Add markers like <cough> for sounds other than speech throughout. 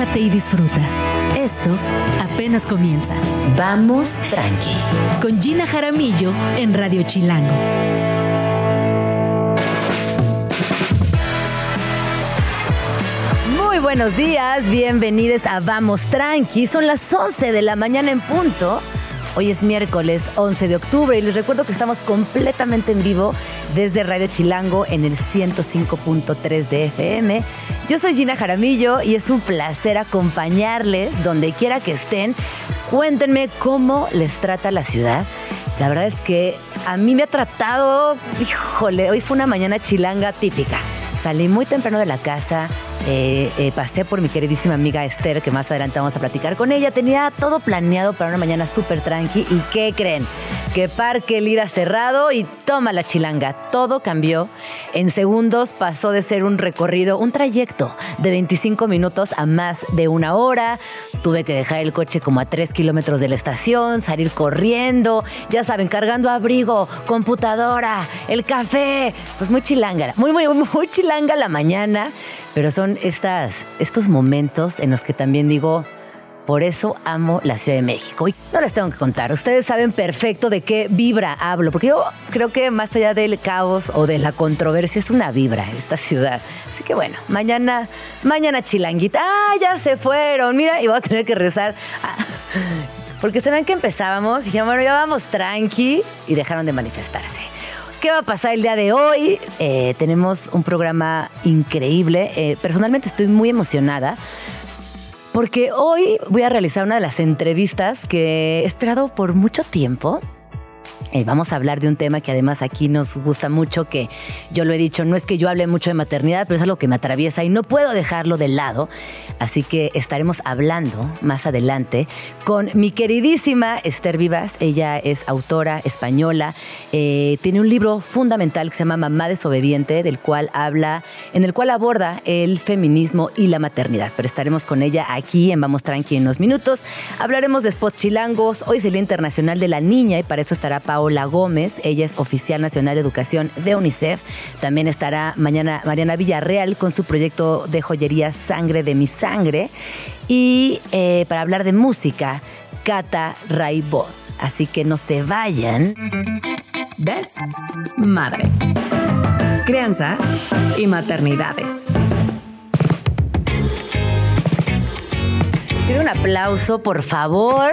relájate y disfruta. Esto apenas comienza. Vamos tranqui. Con Gina Jaramillo en Radio Chilango. Muy buenos días, bienvenidos a Vamos Tranqui. Son las 11 de la mañana en punto. Hoy es miércoles 11 de octubre y les recuerdo que estamos completamente en vivo desde Radio Chilango en el 105.3 de FM. Yo soy Gina Jaramillo y es un placer acompañarles donde quiera que estén. Cuéntenme cómo les trata la ciudad. La verdad es que a mí me ha tratado, híjole, hoy fue una mañana chilanga típica. Salí muy temprano de la casa, eh, eh, pasé por mi queridísima amiga Esther, que más adelante vamos a platicar con ella. Tenía todo planeado para una mañana súper tranqui. ¿Y qué creen? Que Parque Lira cerrado y toma la chilanga. Todo cambió. En segundos pasó de ser un recorrido, un trayecto de 25 minutos a más de una hora. Tuve que dejar el coche como a 3 kilómetros de la estación, salir corriendo, ya saben, cargando abrigo, computadora, el café. Pues muy chilanga, muy, muy, muy chilanga la mañana. Pero son estas, estos momentos en los que también digo, por eso amo la Ciudad de México. Y no les tengo que contar, ustedes saben perfecto de qué vibra hablo, porque yo creo que más allá del caos o de la controversia es una vibra esta ciudad. Así que bueno, mañana, mañana chilanguita. Ah, ya se fueron, mira, y voy a tener que rezar. Ah, porque se ven que empezábamos y dijeron, bueno, ya vamos tranqui y dejaron de manifestarse. ¿Qué va a pasar el día de hoy? Eh, tenemos un programa increíble. Eh, personalmente estoy muy emocionada porque hoy voy a realizar una de las entrevistas que he esperado por mucho tiempo. Eh, vamos a hablar de un tema que además aquí nos gusta mucho, que yo lo he dicho, no es que yo hable mucho de maternidad, pero es algo que me atraviesa y no puedo dejarlo de lado. Así que estaremos hablando más adelante con mi queridísima Esther Vivas. Ella es autora española, eh, tiene un libro fundamental que se llama Mamá desobediente, del cual habla, en el cual aborda el feminismo y la maternidad. Pero estaremos con ella aquí en Vamos Tranqui en unos minutos. Hablaremos de spots chilangos. Hoy es el Día Internacional de la Niña y para eso estará Paola Gómez, ella es oficial nacional de educación de UNICEF. También estará mañana Mariana Villarreal con su proyecto de joyería Sangre de mi Sangre. Y eh, para hablar de música, Cata Raibot. Así que no se vayan. ¿Ves? Madre. Crianza y maternidades. Quiero un aplauso, por favor.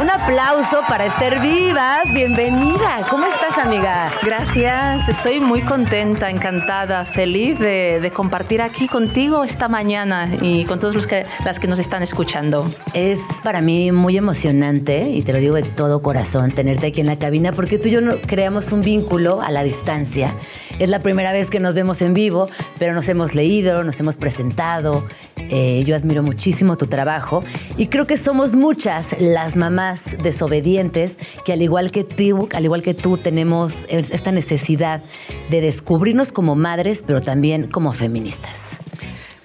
Un aplauso para Esther Vivas. Bienvenida. ¿Cómo estás, amiga? Gracias. Estoy muy contenta, encantada, feliz de, compartir aquí contigo esta mañana y con todos los que, las que nos están escuchando. Es para mí muy emocionante y te lo digo de todo corazón tenerte aquí en la cabina porque tú y yo creamos un vínculo a la distancia. Es la primera vez que nos vemos en vivo, pero nos hemos leído, nos hemos presentado. Eh, yo admiro muchísimo tu trabajo y creo que somos muchas las mamás desobedientes que al igual que tú, al igual que tú tenemos esta necesidad de descubrirnos como madres, pero también como feministas.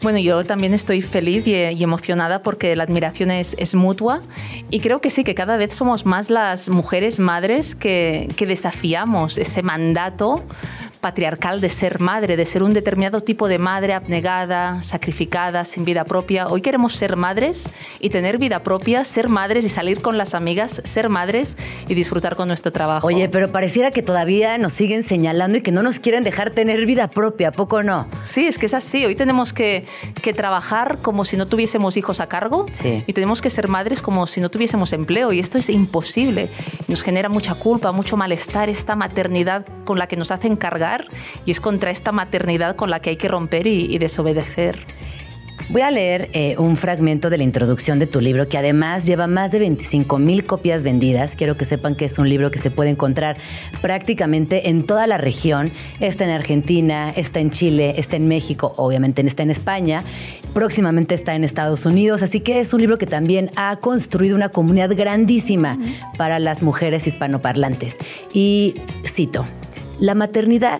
Bueno, yo también estoy feliz y, emocionada porque la admiración es, mutua y creo que sí, que cada vez somos más las mujeres madres que desafiamos ese mandato patriarcal de ser madre, de ser un determinado tipo de madre abnegada, sacrificada, sin vida propia. Hoy queremos ser madres y tener vida propia, ser madres y salir con las amigas, ser madres y disfrutar con nuestro trabajo. Oye, pero pareciera que todavía nos siguen señalando y que no nos quieren dejar tener vida propia, poco no? Sí, es que es así. Hoy tenemos que, que trabajar como si no tuviésemos hijos a cargo y tenemos que ser madres como si no tuviésemos empleo y esto es imposible. Nos genera mucha culpa, mucho malestar esta maternidad con la que nos hacen cargar y es contra esta maternidad con la que hay que romper y, desobedecer. Voy a leer eh, un fragmento de la introducción de tu libro que además lleva más de 25 mil copias vendidas. Quiero que sepan que es un libro que se puede encontrar prácticamente en toda la región. Está en Argentina, está en Chile, está en México, obviamente está en España. Próximamente está en Estados Unidos, así que es un libro que también ha construido una comunidad grandísima para las mujeres hispanoparlantes. Y cito, la maternidad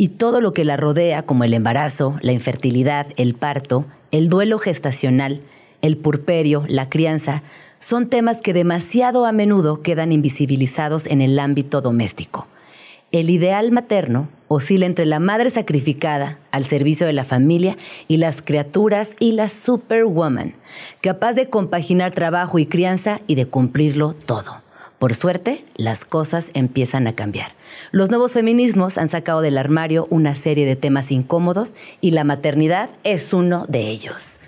y todo lo que la rodea, como el embarazo, la infertilidad, el parto, el duelo gestacional, el purperio, la crianza, son temas que demasiado a menudo quedan invisibilizados en el ámbito doméstico. El ideal materno oscila entre la madre sacrificada al servicio de la familia y las criaturas y la superwoman, capaz de compaginar trabajo y crianza y de cumplirlo todo. Por suerte, las cosas empiezan a cambiar. Los nuevos feminismos han sacado del armario una serie de temas incómodos y la maternidad es uno de ellos.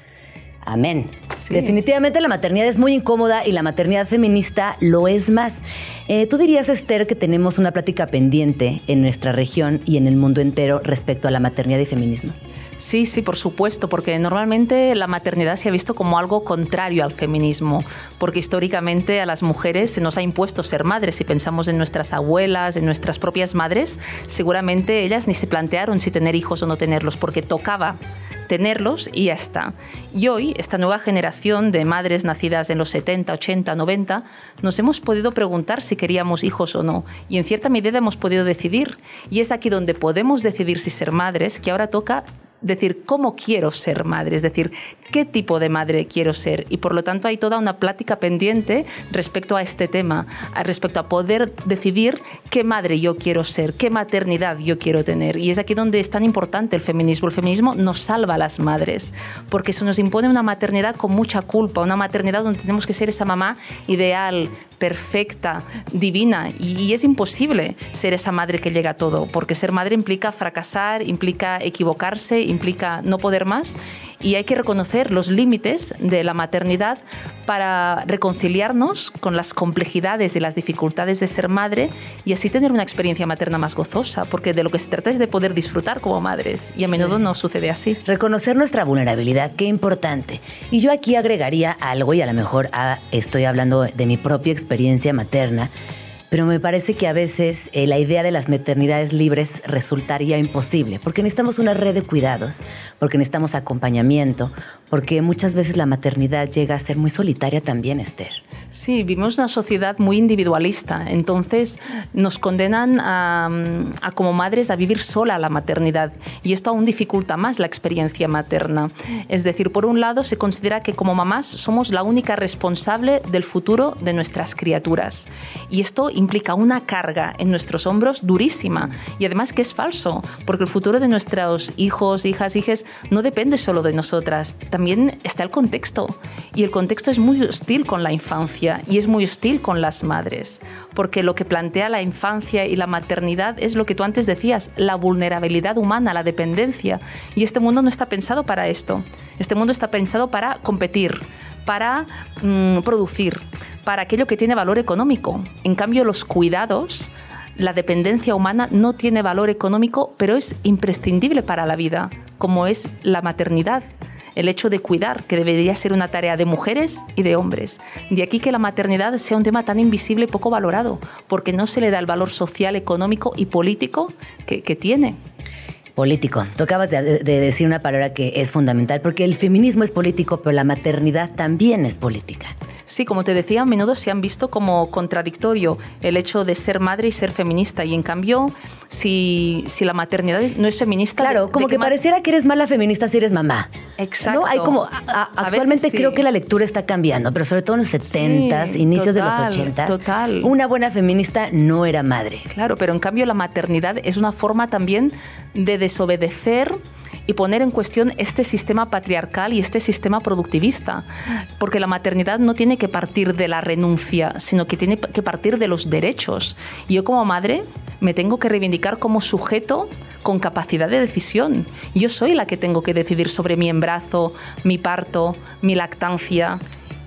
Amén. Definitivamente la maternidad es muy incómoda y la maternidad feminista lo es más. Eh, Tú dirías, Esther, que tenemos una plática pendiente en nuestra región y en el mundo entero respecto a la maternidad y feminismo. Sí, sí, por supuesto, porque normalmente la maternidad se ha visto como algo contrario al feminismo, porque históricamente a las mujeres se nos ha impuesto ser madres. Si pensamos en nuestras abuelas, en nuestras propias madres, seguramente ellas ni se plantearon si tener hijos o no tenerlos, porque tocaba tenerlos y ya está. Y hoy, esta nueva generación de madres nacidas en los 70, 80, 90, nos hemos podido preguntar si queríamos hijos o no. Y en cierta medida hemos podido decidir. Y es aquí donde podemos decidir si ser madres, que ahora toca decir cómo quiero ser madre, es decir, qué tipo de madre quiero ser. Y por lo tanto hay toda una plática pendiente respecto a este tema, respecto a poder decidir qué madre yo quiero ser, qué maternidad yo quiero tener. Y es aquí donde es tan importante el feminismo. El feminismo nos salva a las madres, porque eso nos impone una maternidad con mucha culpa, una maternidad donde tenemos que ser esa mamá ideal, perfecta, divina. Y, es imposible ser esa madre que llega a todo, porque ser madre implica fracasar, implica equivocarse, implica no poder más. Y hay que reconocer los límites de la maternidad para reconciliarnos con las complejidades y las dificultades de ser madre y así tener una experiencia materna más gozosa, porque de lo que se trata es de poder disfrutar como madres y a menudo no sucede así. Reconocer nuestra vulnerabilidad, qué importante. Y yo aquí agregaría algo, y a lo mejor ah, estoy hablando de mi propia experiencia materna, pero me parece que a veces eh, la idea de las maternidades libres resultaría imposible, porque necesitamos una red de cuidados, porque necesitamos acompañamiento, porque muchas veces la maternidad llega a ser muy solitaria también, Esther. Sí, vivimos una sociedad muy individualista, entonces nos condenan a, como madres a vivir sola la maternidad. Y esto aún dificulta más la experiencia materna. Es decir, por un lado se considera que como mamás somos la única responsable del futuro de nuestras criaturas. Y esto implica una carga en nuestros hombros durísima. Y además que es falso, porque el futuro de nuestros hijos, hijas, hijes no depende solo de nosotras, está el contexto y el contexto es muy hostil con la infancia y es muy hostil con las madres, porque lo que plantea la infancia y la maternidad es lo que tú antes decías, la vulnerabilidad humana, la dependencia. Y este mundo no está pensado para esto. Este mundo está pensado para competir, para mm, producir, para aquello que tiene valor económico. En cambio, los cuidados la dependencia humana no tiene valor económico, pero es imprescindible para la vida, como es la maternidad el hecho de cuidar, que debería ser una tarea de mujeres y de hombres. De aquí que la maternidad sea un tema tan invisible y poco valorado, porque no se le da el valor social, económico y político que, tiene. Político. Tú acabas de, de, decir una palabra que es fundamental, porque el feminismo es político, pero la maternidad también es política. Sí, como te decía, a menudo se han visto como contradictorio el hecho de ser madre y ser feminista. Y en cambio, si, si la maternidad no es feminista. Claro, como que pareciera que eres mala feminista si eres mamá. Exacto. Hay como. actualmente creo que la lectura está cambiando, pero sobre todo en los 70s, inicios de los 80s. Total. Una buena feminista no era madre. Claro, pero en cambio la maternidad es una forma también de desobedecer y poner en cuestión este sistema patriarcal y este sistema productivista, porque la maternidad no tiene que partir de la renuncia, sino que tiene que partir de los derechos. Y yo como madre me tengo que reivindicar como sujeto con capacidad de decisión. Yo soy la que tengo que decidir sobre mi embarazo, mi parto, mi lactancia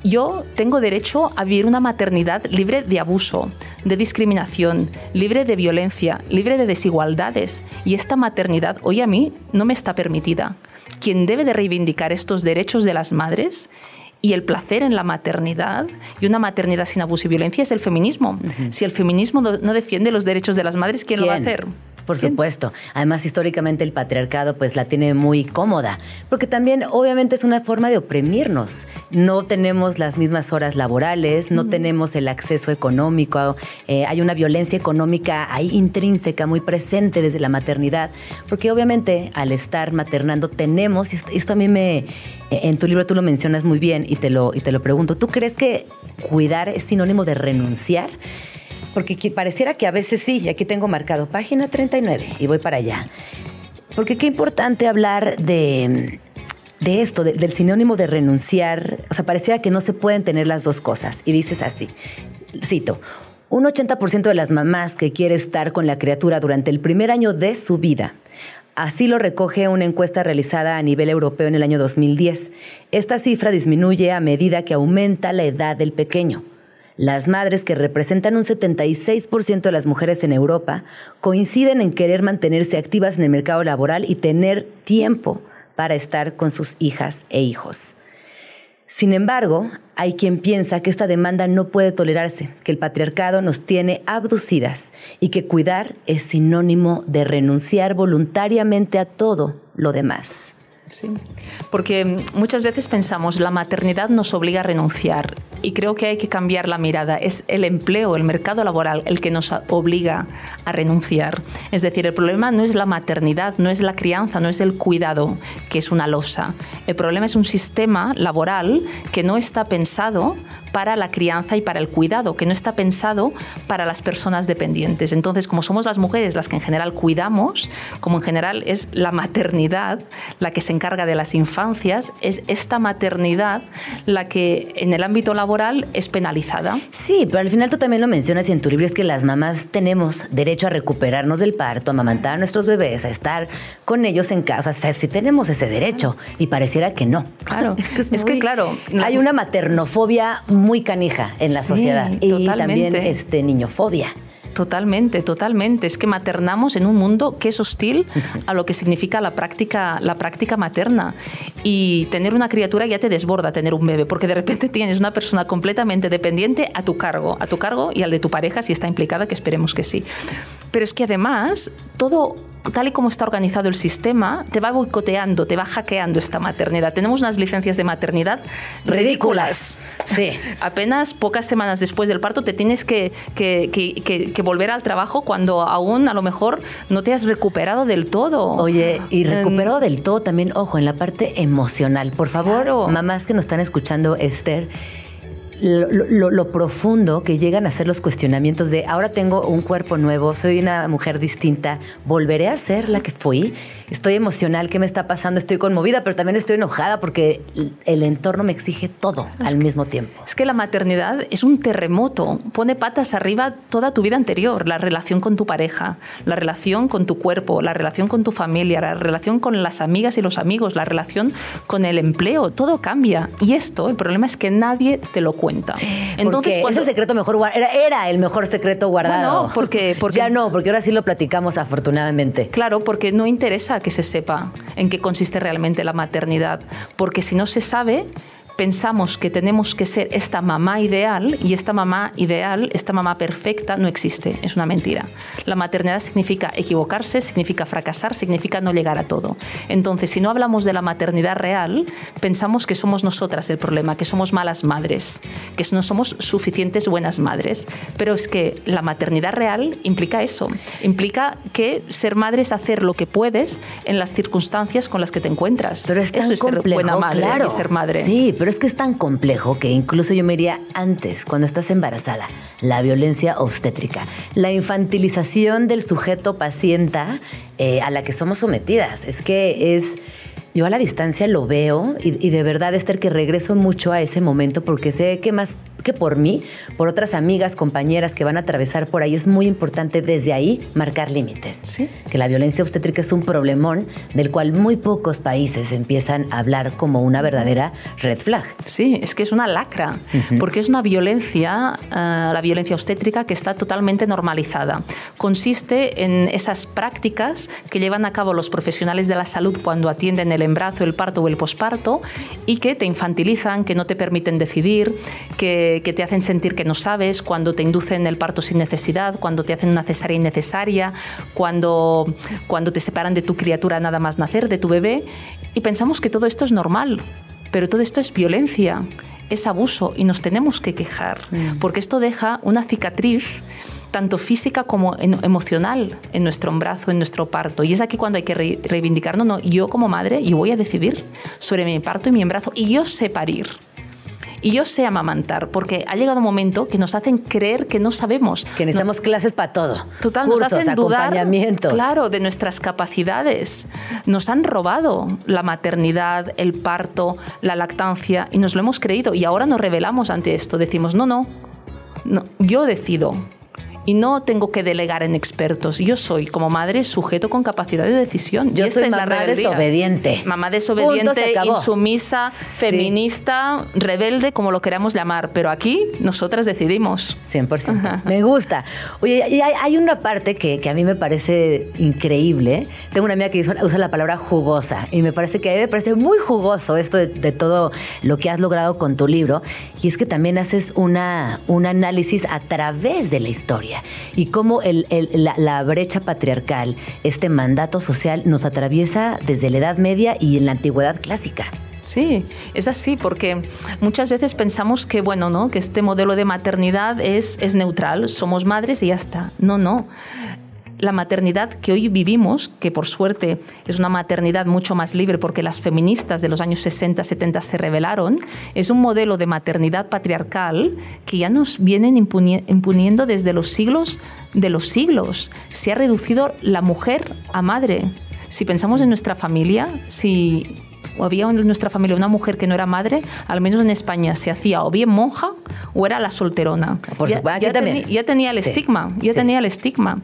yo tengo derecho a vivir una maternidad libre de abuso, de discriminación, libre de violencia, libre de desigualdades. Y esta maternidad hoy a mí no me está permitida. Quien debe de reivindicar estos derechos de las madres y el placer en la maternidad y una maternidad sin abuso y violencia es el feminismo. Si el feminismo no, defiende los derechos de las madres, ¿quién, ¿Quién? lo va a hacer? Por supuesto. Además, históricamente el patriarcado pues la tiene muy cómoda, porque también obviamente es una forma de oprimirnos. No tenemos las mismas horas laborales, no tenemos el acceso económico, eh, hay una violencia económica ahí intrínseca, muy presente desde la maternidad, porque obviamente al estar maternando tenemos, y esto a mí me, en tu libro tú lo mencionas muy bien y te lo, y te lo pregunto, ¿tú crees que cuidar es sinónimo de renunciar? porque pareciera que a veces sí, y aquí tengo marcado página 39 y voy para allá. Porque qué importante hablar de, de esto, del sinónimo de renunciar. O sea, pareciera que no se pueden tener las dos cosas. Y dices así, cito, un 80% de las mamás que quiere estar con la criatura durante el primer año de su vida. Así lo recoge una encuesta realizada a nivel europeo en el año 2010. Esta cifra disminuye a medida que aumenta la edad del pequeño. Las madres, que representan un 76% de las mujeres en Europa, coinciden en querer mantenerse activas en el mercado laboral y tener tiempo para estar con sus hijas e hijos. Sin embargo, hay quien piensa que esta demanda no puede tolerarse, que el patriarcado nos tiene abducidas y que cuidar es sinónimo de renunciar voluntariamente a todo lo demás. Sí, porque muchas veces pensamos la maternidad nos obliga a renunciar y creo que hay que cambiar la mirada. Es el empleo, el mercado laboral el que nos obliga a renunciar. Es decir, el problema no es la maternidad, no es la crianza, no es el cuidado, que es una losa. El problema es un sistema laboral que no está pensado para la crianza y para el cuidado, que no está pensado para las personas dependientes. Entonces, como somos las mujeres las que en general cuidamos, como en general es la maternidad la que se encarga de las infancias, es esta maternidad la que en el ámbito laboral es penalizada. Sí, pero al final tú también lo mencionas y en tu libro es que las mamás tenemos derecho a recuperarnos del parto, a amamantar a nuestros bebés, a estar con ellos en casa. O sea, sí tenemos ese derecho y pareciera que no. Claro, <laughs> es que, claro. Hay una maternofobia muy canija en la sociedad y también este niñofobia. Totalmente, totalmente. Es que maternamos en un mundo que es hostil a lo que significa la práctica, la práctica materna. Y tener una criatura ya te desborda tener un bebé, porque de repente tienes una persona completamente dependiente a tu cargo, a tu cargo y al de tu pareja si está implicada, que esperemos que sí. Pero es que además todo tal y como está organizado el sistema, te va boicoteando, te va hackeando esta maternidad. Tenemos unas licencias de maternidad ridículas. Sí. <laughs> Apenas pocas semanas después del parto te tienes que, volver al trabajo cuando aún a lo mejor no te has recuperado del todo. Oye, y recuperado del todo también, ojo, en la parte emocional. Por favor, mamás que nos están escuchando, Esther, lo, profundo que llegan a ser los cuestionamientos de ahora tengo un cuerpo nuevo, soy una mujer distinta, volveré a ser la que fui estoy emocional, ¿qué me está pasando? Estoy conmovida, pero también estoy enojada porque el entorno me exige todo al mismo tiempo. Es que la maternidad es un terremoto, pone patas arriba toda tu vida anterior, la relación con tu pareja, la relación con tu cuerpo, la relación con tu familia, la relación con las amigas y los amigos, la relación con el empleo, todo cambia. Y esto, el problema es que nadie te lo cuenta. Entonces, porque ese secreto mejor era, era, el mejor secreto guardado. No, porque, porque ya no, porque ahora sí lo platicamos afortunadamente. Claro, porque no interesa que se sepa en qué consiste realmente la maternidad, porque si no se sabe, pensamos que tenemos que ser esta mamá ideal y esta mamá ideal, esta mamá perfecta, no existe, es una mentira. La maternidad significa equivocarse, significa fracasar, significa no llegar a todo. Entonces, si no hablamos de la maternidad real, pensamos que somos nosotras el problema, que somos malas madres, que no somos suficientes buenas madres. Pero es que la maternidad real implica eso, implica que ser madre es hacer lo que puedes en las circunstancias con las que te encuentras. Pero es eso es ser buena madre y ser madre. Sí, pero es que es tan complejo que incluso yo me iría antes, cuando estás embarazada, la violencia obstétrica, la infantilización del sujeto paciente eh, a la que somos sometidas. Es que es yo a la distancia lo veo y, y, de verdad, Esther, que regreso mucho a ese momento porque sé que más que por mí, por otras amigas, compañeras que van a atravesar por ahí, es muy importante desde ahí marcar límites. ¿Sí? Que la violencia obstétrica es un problemón del cual muy pocos países empiezan a hablar como una verdadera red flag. Sí, es que es una lacra, porque es una violencia, eh, la violencia obstétrica, que está totalmente normalizada. Consiste en esas prácticas que llevan a cabo los profesionales de la salud cuando atienden el embarazo, el parto o el posparto y que te infantilizan, que no te permiten decidir, que que, te hacen sentir que no sabes, cuando te inducen el parto sin necesidad, cuando te hacen una cesárea innecesaria, cuando, cuando te separan de tu criatura nada más nacer, de tu bebé, y pensamos que todo esto es normal, pero todo esto es violencia, es abuso y nos tenemos que quejar, mm. porque esto deja una cicatriz tanto física como emocional en nuestro embarazo, en nuestro parto. Y es aquí cuando hay que reivindicar, no, no, yo como madre, yo voy a decidir sobre mi parto y mi embarazo y yo sé parir Y yo sé amamantar, porque ha llegado un momento que nos hacen creer que no sabemos. Que necesitamos clases para todo. Total, nos hacen dudar, claro, de nuestras capacidades. Nos han robado la maternidad, el parto, la lactancia y nos lo hemos creído. Y ahora nos revelamos ante esto. Decimos, no, no, no yo decido y no tengo que delegar en expertos. Yo soy, como madre, sujeto con capacidad de decisión. Yo soy mamá desobediente. Mamá desobediente, insumisa, feminista, rebelde, como lo queramos llamar. Pero aquí nosotras decidimos. 100%. Me gusta. Oye, y hay, una parte que, a mí me parece increíble. Tengo una amiga que usa la palabra jugosa y me parece que a mí me parece muy jugoso esto de, todo lo que has logrado con tu libro. Y es que también haces una, un análisis a través de la historia y cómo la, brecha patriarcal, este mandato social, nos atraviesa desde la Edad Media y en la Antigüedad clásica. Sí, es así, porque muchas veces pensamos que, bueno, ¿no? que este modelo de maternidad es, es neutral, somos madres y ya está. No, no la maternidad que hoy vivimos, que por suerte es una maternidad mucho más libre porque las feministas de los años 60, 70 se rebelaron, es un modelo de maternidad patriarcal que ya nos vienen imponiendo desde los siglos de los siglos. Se ha reducido la mujer a madre. Si pensamos en nuestra familia, si o había en nuestra familia una mujer que no era madre, al menos en España se hacía o bien monja o era la solterona. Por ya, ya, ya, tenía el estigma, ya tenía el estigma.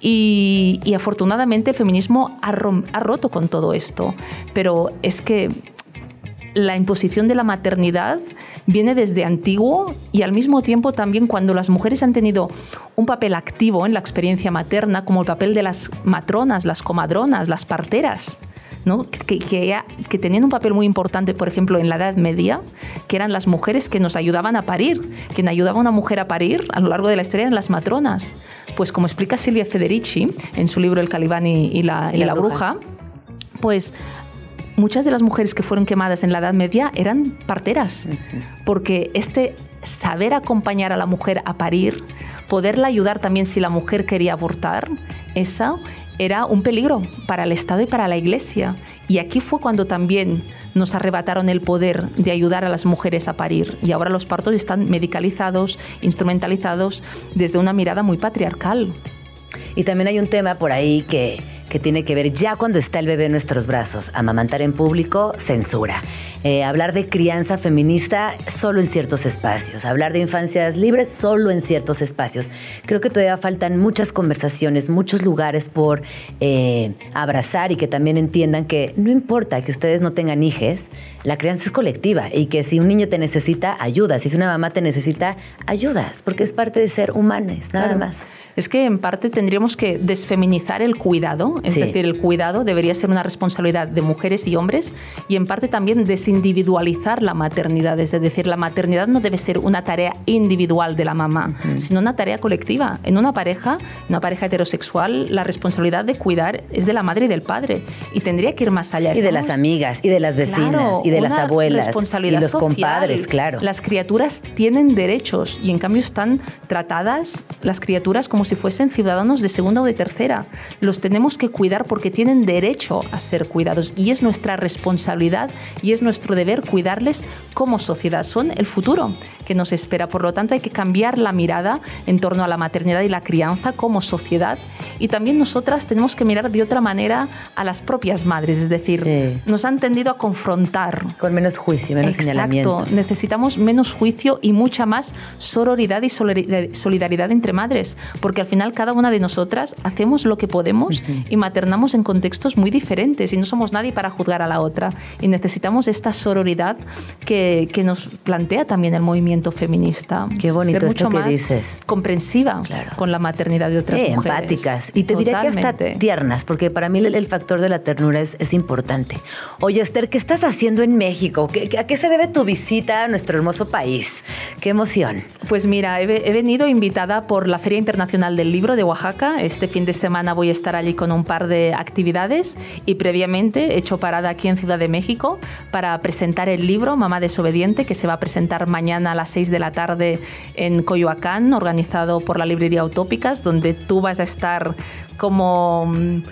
Y, y afortunadamente el feminismo ha, ha roto con todo esto. Pero es que la imposición de la maternidad viene desde antiguo y al mismo tiempo también cuando las mujeres han tenido un papel activo en la experiencia materna, como el papel de las matronas, las comadronas, las parteras que, que, tenían un papel muy importante, por ejemplo, en la Edad Media, que eran las mujeres que nos ayudaban a parir. Quien ayudaba a una mujer a parir a lo largo de la historia eran las matronas. Pues como explica Silvia Federici en su libro El Calibán y, la, la, bruja, pues muchas de las mujeres que fueron quemadas en la Edad Media eran parteras, porque este saber acompañar a la mujer a parir, poderla ayudar también si la mujer quería abortar, esa era un peligro para el Estado y para la Iglesia. Y aquí fue cuando también nos arrebataron el poder de ayudar a las mujeres a parir. Y ahora los partos están medicalizados, instrumentalizados desde una mirada muy patriarcal. Y también hay un tema por ahí que, que tiene que ver ya cuando está el bebé en nuestros brazos. Amamantar en público, censura. Eh, hablar de crianza feminista solo en ciertos espacios, hablar de infancias libres solo en ciertos espacios. Creo que todavía faltan muchas conversaciones, muchos lugares por eh, abrazar y que también entiendan que no importa que ustedes no tengan hijes, la crianza es colectiva y que si un niño te necesita, ayudas, si una mamá te necesita, ayudas, porque es parte de ser humanos, nada más. Es que en parte tendríamos que desfeminizar el cuidado, es decir, el cuidado debería ser una responsabilidad de mujeres y hombres y en parte también desindividualizar la maternidad, es decir, la maternidad no debe ser una tarea individual de la mamá, sino una tarea colectiva. En una pareja, una pareja heterosexual, la responsabilidad de cuidar es de la madre y del padre y tendría que ir más allá. Y de las amigas, y de las vecinas, y de las abuelas, responsabilidad y los compadres, claro. Las criaturas tienen derechos y en cambio están tratadas las criaturas como si fuesen ciudadanos de segunda o de tercera. Los tenemos que cuidar porque tienen derecho a ser cuidados y es nuestra responsabilidad y es nuestro deber cuidarles como sociedad. Son el futuro que nos espera. Por lo tanto, hay que cambiar la mirada en torno a la maternidad y la crianza como sociedad y también nosotras tenemos que mirar de otra manera a las propias madres, es decir, nos han tendido a confrontar. Con menos juicio, menos Exacto. señalamiento. Necesitamos menos juicio y mucha más sororidad y solidaridad entre madres, porque al final cada una de nosotras hacemos lo que podemos y maternamos en contextos muy diferentes y no somos nadie para juzgar a la otra. Y necesitamos esta sororidad que, que nos plantea también el movimiento feminista. Qué bonito Ser mucho esto que más dices. comprensiva con la maternidad de otras mujeres. Empáticas. Y te diría que hasta tiernas, porque para mí el, factor de la ternura es, es, importante. Oye, Esther, ¿qué estás haciendo en México? ¿A qué se debe tu visita a nuestro hermoso país? ¡Qué emoción! Pues mira, he, he venido invitada por la Feria Internacional del Libro de Oaxaca. Este fin de semana voy a estar allí con un par de actividades y previamente he hecho parada aquí en Ciudad de México para presentar el libro Mamá desobediente que se va a presentar mañana a las 6 de la tarde en Coyoacán, organizado por la librería Utópicas, donde tú vas a estar como mm,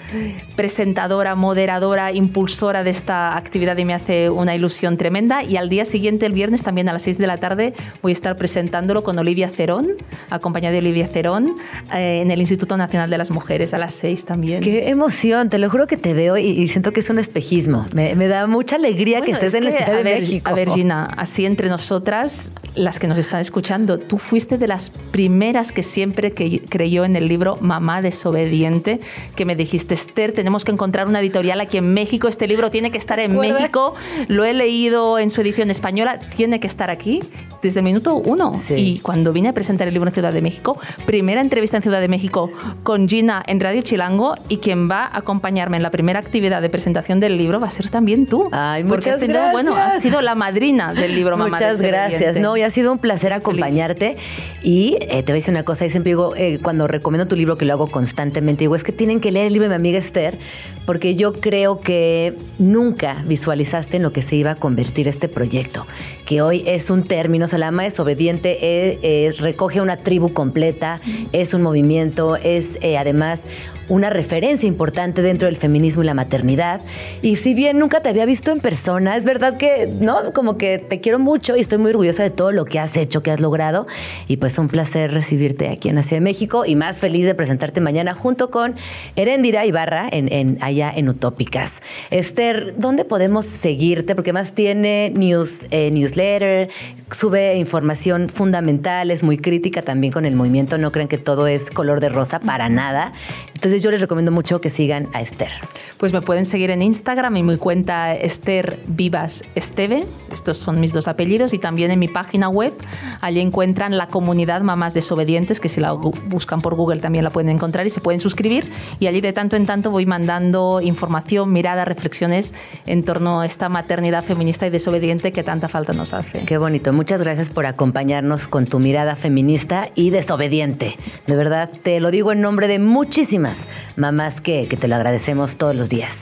presentadora, moderadora, impulsora de esta actividad y me hace una ilusión tremenda. Y al día siguiente, el viernes, también a las 6 de la tarde, voy a estar presentándolo con Olivia Cerón, acompañada de Olivia Cerón, eh, en el Instituto Nacional de las Mujeres, a las 6 también. Qué emoción, te lo juro que te veo y, siento que es un espejismo. Me, da mucha alegría que estés en la Ciudad de México. A ver, Gina, así entre nosotras, las que nos están escuchando, tú fuiste de las primeras que siempre que creyó en el libro Mamá desobediente, que me dijiste, Esther, tenemos que encontrar una editorial aquí en México, este libro tiene que estar en México, lo he leído en su edición española, tiene que estar aquí desde el minuto uno. Y cuando vine a presentar el libro en Ciudad de México, primera entrevista en Ciudad de México con Gina en Radio Chilango y quien va a acompañarme en la primera actividad de presentación del libro va a ser también tú. Ay, muchas porque gracias. bueno, has sido la madrina del libro Mamá Muchas gracias. No, y ha sido un placer acompañarte. Y eh, te voy a decir una cosa, y siempre digo, eh, cuando recomiendo tu libro, que lo hago constantemente, digo, es que tienen que leer el libro de mi amiga Esther, porque yo creo que nunca visualizaste en lo que se iba a convertir este proyecto, que hoy es un término, o sea, la ama desobediente eh, recoge una tribu completa, es un movimiento, es además una referencia importante dentro del feminismo y la maternidad. Y si bien nunca te había visto en persona, es verdad que, ¿no? Como que te quiero mucho y estoy muy orgullosa de todo lo que has hecho, que has logrado. Y pues un placer recibirte aquí en la Ciudad de México y más feliz de presentarte mañana junto con Erendira Ibarra en, allá en Utópicas. Esther, ¿dónde podemos seguirte? Porque más tiene news, eh, newsletter, sube información fundamental, es muy crítica también con el movimiento. No crean que todo es color de rosa para nada. Entonces, entonces yo les recomiendo mucho que sigan a Esther. Pues me pueden seguir en Instagram y mi cuenta Esther Vivas Esteve. Estos son mis dos apellidos y también en mi página web. Allí encuentran la comunidad Mamás Desobedientes, que si la buscan por Google también la pueden encontrar y se pueden suscribir. Y allí de tanto en tanto voy mandando información, miradas, reflexiones en torno a esta maternidad feminista y desobediente que tanta falta nos hace. Qué bonito. Muchas gracias por acompañarnos con tu mirada feminista y desobediente. De verdad, te lo digo en nombre de muchísimas mamás que, que te lo agradecemos todos los días.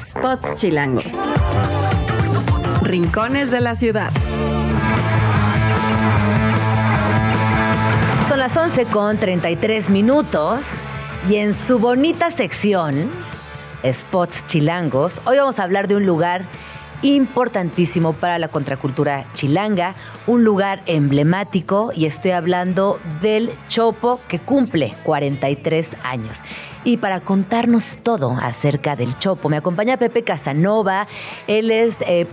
Spots chilangos. Rincones de la ciudad. Son las 11 con 33 minutos y en su bonita sección, Spots Chilangos, hoy vamos a hablar de un lugar importantísimo para la contracultura chilanga, un lugar emblemático y estoy hablando del Chopo que cumple 43 años. Y para contarnos todo acerca del Chopo, me acompaña Pepe Casanova. Él es eh,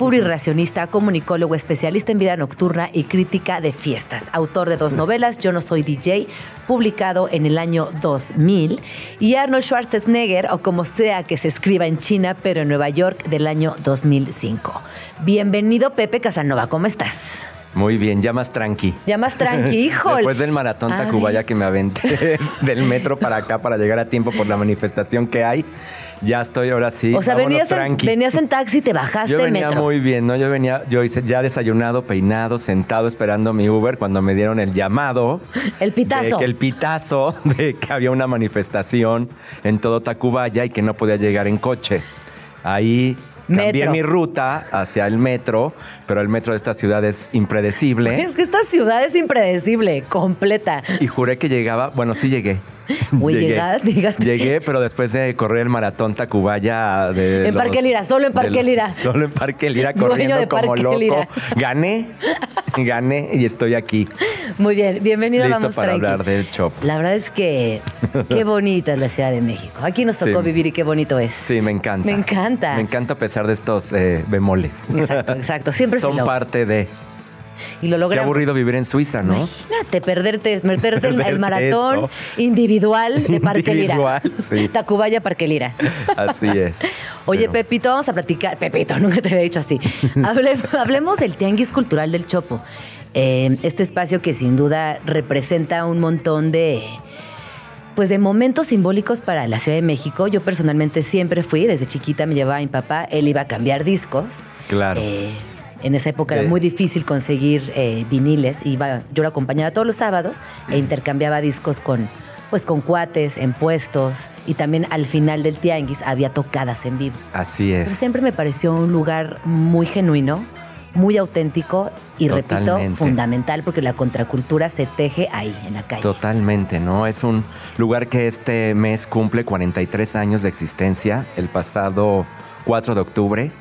comunicólogo, especialista en vida nocturna y crítica de fiestas. Autor de dos novelas, Yo no soy DJ, publicado en el año 2000. Y Arnold Schwarzenegger, o como sea que se escriba en China, pero en Nueva York, del año 2005. Bienvenido, Pepe Casanova, ¿cómo estás? Muy bien, ya más tranqui. Ya más tranqui, <laughs> híjole. Después del maratón Tacubaya que me aventé <laughs> del metro para acá para llegar a tiempo por la manifestación que hay, ya estoy ahora sí. O sea, venías en, venías en, taxi, te bajaste yo venía metro. muy bien, ¿no? Yo venía, yo hice ya desayunado, peinado, sentado esperando mi Uber cuando me dieron el llamado. El pitazo. el pitazo <laughs> de que había una manifestación en todo Tacubaya y que no podía llegar en coche. Ahí Cambié mi ruta hacia el metro, pero el metro de esta ciudad es impredecible. Es que esta ciudad es impredecible, completa. Y juré que llegaba, bueno, sí llegué. <laughs> Uy, llegué, Llegué, pero después de correr el maratón Tacubaya de En Parque Lira, solo en Parque Lira. <laughs> Solo en Parque Lira corriendo como loco. Gané, gané y estoy aquí. Muy bien, bienvenido Listo Vamos para hablar del Chop. La verdad es que qué <laughs> bonita es la Ciudad de México. Aquí nos tocó vivir y qué bonito es. Sí, me encanta. Me encanta. Me encanta a pesar de estos eh, bemoles. Exacto, <laughs> exacto. Siempre Son parte de y lo logramos. Qué aburrido vivir en Suiza, ¿no? Imagínate, perderte, perderte <laughs> el, maratón individual de Parque Lira. Sí. Tacubaya Parque Lira. Así es. Oye, Pepito, vamos a platicar. Pepito, nunca te había dicho así. hablemos del Tianguis Cultural del Chopo. Eh, este espacio que sin duda representa un montón de pues de momentos simbólicos para la Ciudad de México. Yo personalmente siempre fui, desde chiquita me llevaba a mi papá, él iba a cambiar discos. Claro. Eh, en esa época era muy difícil conseguir eh, viniles. Iba, yo lo acompañaba todos los sábados e intercambiaba discos con, pues con cuates, en puestos y también al final del tianguis había tocadas en vivo. Así es. siempre me pareció un lugar muy genuino, muy auténtico y repito, fundamental porque la contracultura se teje ahí, en la calle. Totalmente, ¿no? Es un lugar que este mes cumple 43 años de existencia. El pasado 4 de octubre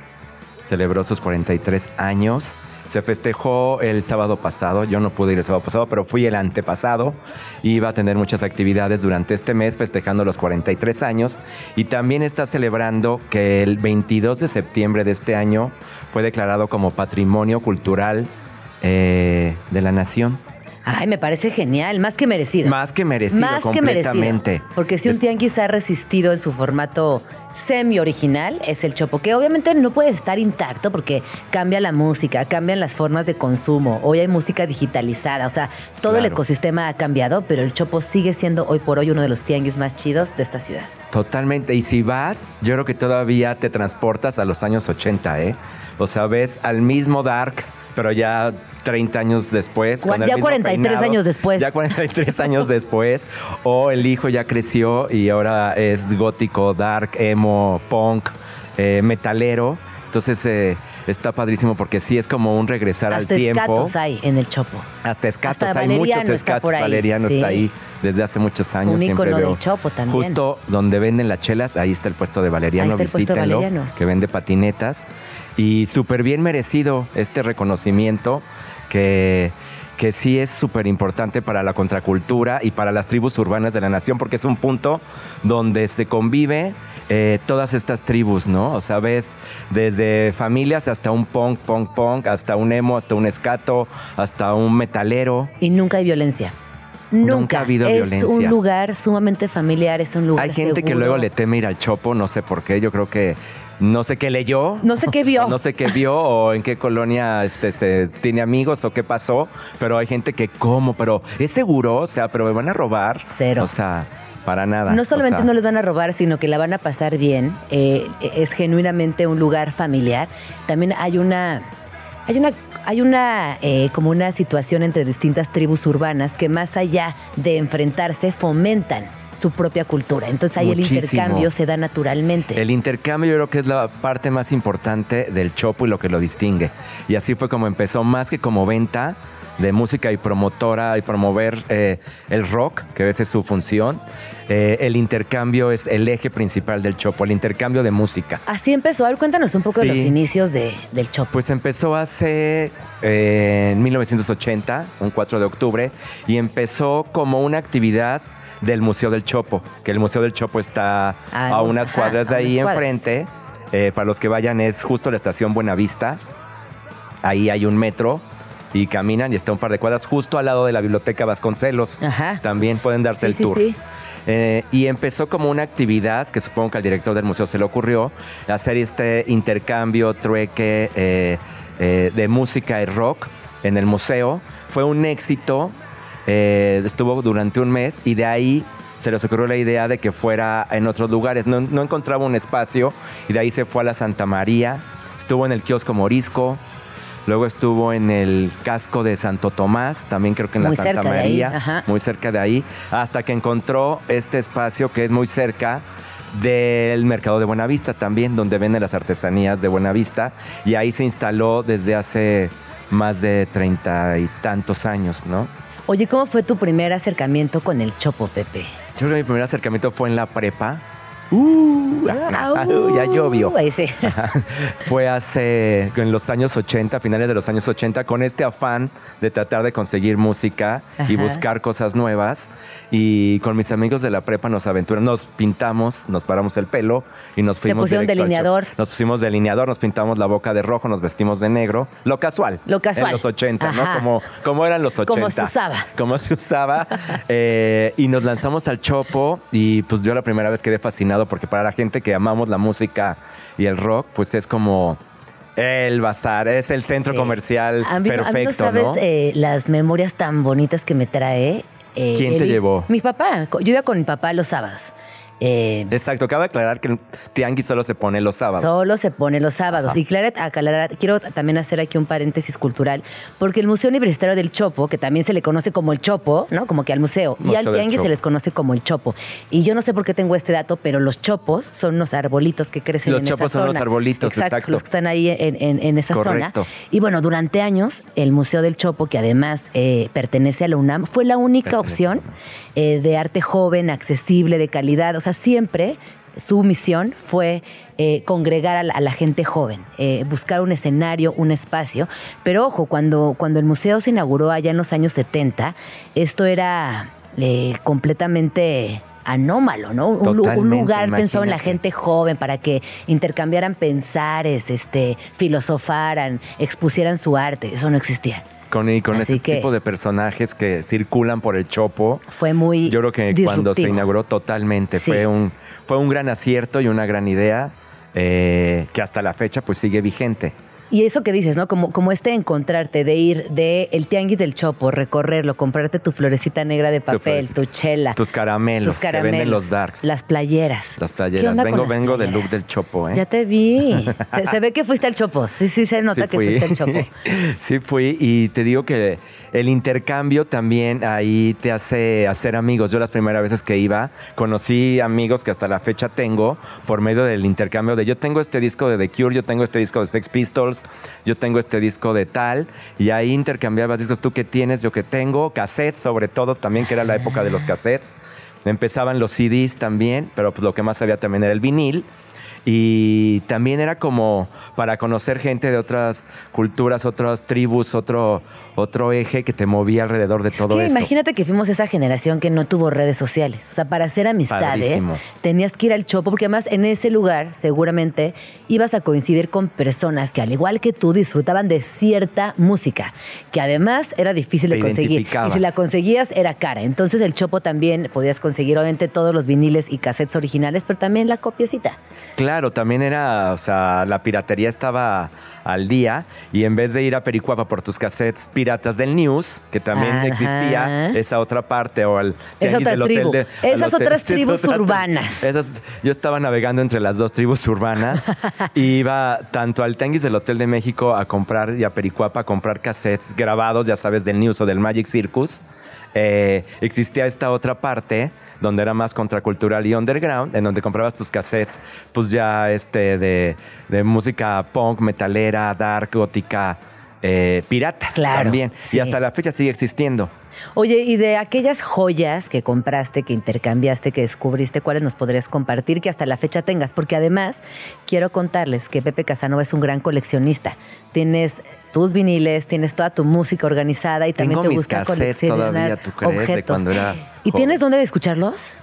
celebró sus 43 años. Se festejó el sábado pasado, yo no pude ir el sábado pasado, pero fui el antepasado. Iba a tener muchas actividades durante este mes festejando los 43 años y también está celebrando que el 22 de septiembre de este año fue declarado como Patrimonio Cultural eh, de la Nación. Ay, me parece genial, más que merecido. Más que merecido, más completamente. Que merecido. Porque si un tianguis ha resistido en su formato semi-original es el chopo, que obviamente no puede estar intacto porque cambia la música, cambian las formas de consumo, hoy hay música digitalizada, o sea, todo el ecosistema ha cambiado, pero el chopo sigue siendo hoy por hoy uno de los tianguis más chidos de esta ciudad. Totalmente, y si vas, yo creo que todavía te transportas a los años 80, ¿eh? O sea, ves al mismo Dark pero ya 30 años después. ya 43 años después. Ya 43 años después. O el hijo ya creció y ahora es gótico, dark, emo, punk, eh, metalero. Entonces eh, está padrísimo porque sí es como un regresar al tiempo. Hasta escatos hay en el Chopo. Hasta escatos, hay muchos escatos. Valeriano está ahí desde hace muchos años. Un del Chopo también. Justo donde venden las chelas, ahí está el puesto de Valeriano, visítenlo, que vende patinetas. Y súper bien merecido este reconocimiento que, que sí es súper importante para la contracultura y para las tribus urbanas de la nación, porque es un punto donde se convive eh, todas estas tribus, ¿no? O sea, ves desde familias hasta un punk, punk, punk, hasta un emo, hasta un escato, hasta un metalero. Y nunca hay violencia. Nunca, ha habido es violencia. Es un lugar sumamente familiar, es un lugar Hay gente que luego le teme ir al chopo, no sé por qué, yo creo que no sé qué leyó. No sé qué vio. <laughs> No sé qué vio o en qué colonia este, se tiene amigos o qué pasó. Pero hay gente que, ¿cómo? Pero es seguro, o sea, pero me van a robar. Cero. O sea, para nada. No solamente no les van a robar, sino que la van a pasar bien. Eh, es genuinamente un lugar familiar. También hay una. Hay una hay una eh, como una situación entre distintas tribus urbanas que más allá de enfrentarse fomentan su propia cultura. Entonces ahí el intercambio se da naturalmente. El intercambio yo creo que es la parte más importante del Chopo y lo que lo distingue. Y así fue como empezó, más que como venta de música y promotora y promover eh, el rock, que esa es su función. Eh, el intercambio es el eje principal del Chopo, el intercambio de música. Así empezó. A ver, cuéntanos un poco de los inicios de, del Chopo. Pues empezó hace eh, en 1980, un 4 de octubre, y empezó como una actividad del Museo del Chopo, que el Museo del Chopo está ah, a unas cuadras de ahí enfrente. Para los que vayan es justo la estación Buenavista. Ahí hay un metro y caminan y está un par de cuadras justo al lado de la biblioteca Vasconcelos. También pueden darse el tour. Eh, y empezó como una actividad que supongo que al director del museo se le ocurrió, hacer este intercambio, trueque eh, de música y rock en el museo. Fue un éxito eh, estuvo durante un mes y de ahí se les ocurrió la idea de que fuera en otros lugares. No, encontraba un espacio y de ahí se fue a la Santa María, estuvo en el kiosco Morisco, luego estuvo en el casco de Santo Tomás, también creo que en la Santa María, muy cerca de ahí, hasta que encontró este espacio que es muy cerca del mercado de Buenavista también, donde venden las artesanías de Buenavista y ahí se instaló desde hace más de treinta y tantos años, ¿no? Oye, ¿cómo fue tu primer acercamiento con el Chopo, Pepe? Yo creo que mi primer acercamiento fue en la prepa. Uh, <laughs> ya llovió. <laughs> Fue hace, en los años 80, finales de los años 80, con este afán de tratar de conseguir música y buscar cosas nuevas. Y con mis amigos de la prepa nos aventuramos, nos pintamos, nos paramos el pelo y nos fuimos. Se pusieron delineador. Nos pusimos delineador, nos pintamos la boca de rojo, nos vestimos de negro. Lo casual. Lo casual. En los 80, ¿no? Como, como eran los 80. Como se usaba. Como se usaba. <laughs> Eh, y nos lanzamos al chopo y pues yo la primera vez quedé fascinado porque para la gente que amamos la música y el rock, pues es como el bazar, es el centro comercial perfecto. A mí no sabes eh, las memorias tan bonitas que me trae. Eh, ¿Quién te llevó? Mi papá. Yo iba con mi papá los sábados. Eh, Exacto, cabe aclarar que el tianguis solo se pone los sábados. Solo se pone los sábados. Y Claret, aclarar, quiero también hacer aquí un paréntesis cultural, porque el Museo Universitario del Chopo, que también se le conoce como el Chopo, ¿no? Como que al museo, y al tianguis se les conoce como el Chopo. Y yo no sé por qué tengo este dato, pero los chopos son unos arbolitos que crecen en esa zona. Los chopos son los arbolitos, exacto, Los que están ahí en, esa zona. Y bueno, durante años, el Museo del Chopo, que además eh, pertenece a la UNAM, fue la única opción eh, de arte joven, accesible, de calidad. O sea, siempre su misión fue eh, congregar a la, gente joven, eh, buscar un escenario, un espacio. Pero ojo, cuando, cuando el museo se inauguró allá en los años 70, esto era completamente anómalo, ¿no? Un, lugar pensado en la gente joven para que intercambiaran pensares, este, filosofaran, expusieran su arte. Eso no existía. Con, y con ese tipo de personajes que circulan por el Chopo. Fue muy. Yo creo que cuando se inauguró totalmente fue, un, fue un gran acierto y una gran idea eh, que hasta la fecha pues sigue vigente. Y eso que dices, ¿no? Como, como este encontrarte, de ir de el tianguis del Chopo, recorrerlo, comprarte tu florecita negra de papel, tu, chela. Tus caramelos, tus caramelos, que venden los darks. Las playeras. Las playeras. Vengo, vengo del look del Chopo, ¿eh? Ya te vi. <laughs> se, ve que fuiste al Chopo. Sí, sí, se nota que fuiste al Chopo. <laughs> sí fui y te digo que el intercambio también ahí te hace hacer amigos. Yo las primeras veces que iba, conocí amigos que hasta la fecha tengo por medio del intercambio de yo tengo este disco de The Cure, yo tengo este disco de Sex Pistols, yo tengo este disco de tal, y ahí intercambiabas discos, tú que tienes, yo que tengo, cassettes sobre todo también, que era la época de los cassettes. Empezaban los CDs también, pero pues lo que más había también era el vinil y también era como para conocer gente de otras culturas, otras tribus, otro, otro eje que te movía alrededor de todo eso. Imagínate que fuimos esa generación que no tuvo redes sociales. O sea, para hacer amistades tenías que ir al chopo, porque además en ese lugar seguramente ibas a coincidir con personas que al igual que tú disfrutaban de cierta música, que además era difícil de conseguir. Y si la conseguías era cara. Entonces el chopo también podías conseguir obviamente todos los viniles y cassettes originales, pero también la copiecita. Claro, también era, o sea, la piratería estaba al día y en vez de ir a Pericuapa por tus cassettes piratas del News, que también existía esa otra parte o al del hotel de, esas otras <laughs> tribus urbanas. yo estaba navegando entre las dos tribus urbanas <laughs> y iba tanto al Tianguis del Hotel de México a comprar y a Pericuapa a comprar cassettes grabados, ya sabes, del News o del Magic Circus. Eh, existía esta otra parte donde era más contracultural y underground, en donde comprabas tus cassettes, pues ya este de, música punk, metalera, dark, gótica, eh, piratas también. Y hasta la fecha sigue existiendo. Oye, y de aquellas joyas que compraste, que intercambiaste, que descubriste, ¿cuáles nos podrías compartir que hasta la fecha tengas? Porque además quiero contarles que Pepe Casanova es un gran coleccionista. Tienes tus viniles, tienes toda tu música organizada y también te gusta coleccionar objetos. ¿Y tienes dónde escucharlos?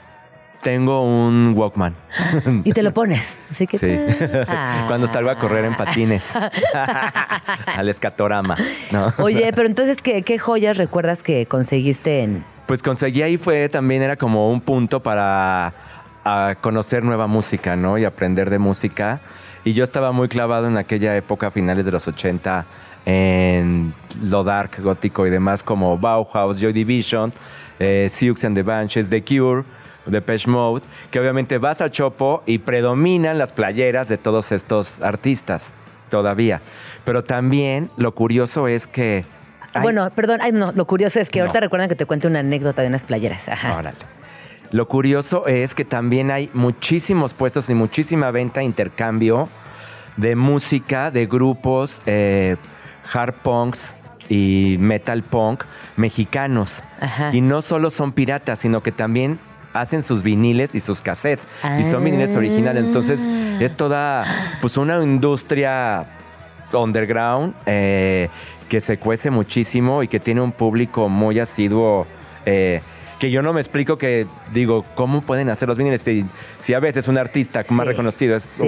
Tengo un Walkman. <laughs> Y te lo pones. Así que sí. <laughs> Cuando salgo a correr en patines. <laughs> Al escatorama. Oye, pero entonces, ¿qué, ¿qué joyas recuerdas que conseguiste en...? Pues conseguí ahí fue también, era como un punto para conocer nueva música, ¿no? Y aprender de música. Y yo estaba muy clavado en aquella época, finales de los 80, en lo dark, gótico y demás, como Bauhaus, Joy Division, eh, Sioux and the Banshees, The Cure, Depeche Mode, que obviamente vas al Chopo y predominan las playeras de todos estos artistas todavía. Pero también lo curioso es que... Bueno, perdón, no, lo curioso es que ahorita recuerdan que te cuente una anécdota de unas playeras. Ajá. Lo curioso es que también hay muchísimos puestos y muchísima venta, intercambio de música, de grupos, eh, hard punks y metal punk mexicanos. Y no solo son piratas, sino que también hacen sus viniles y sus cassettes. Y son viniles originales. Entonces es toda pues una industria underground eh, que se cuece muchísimo y que tiene un público muy asiduo. Eh, que yo no me explico que digo, ¿cómo pueden hacer los viniles? Si, a veces un artista más reconocido es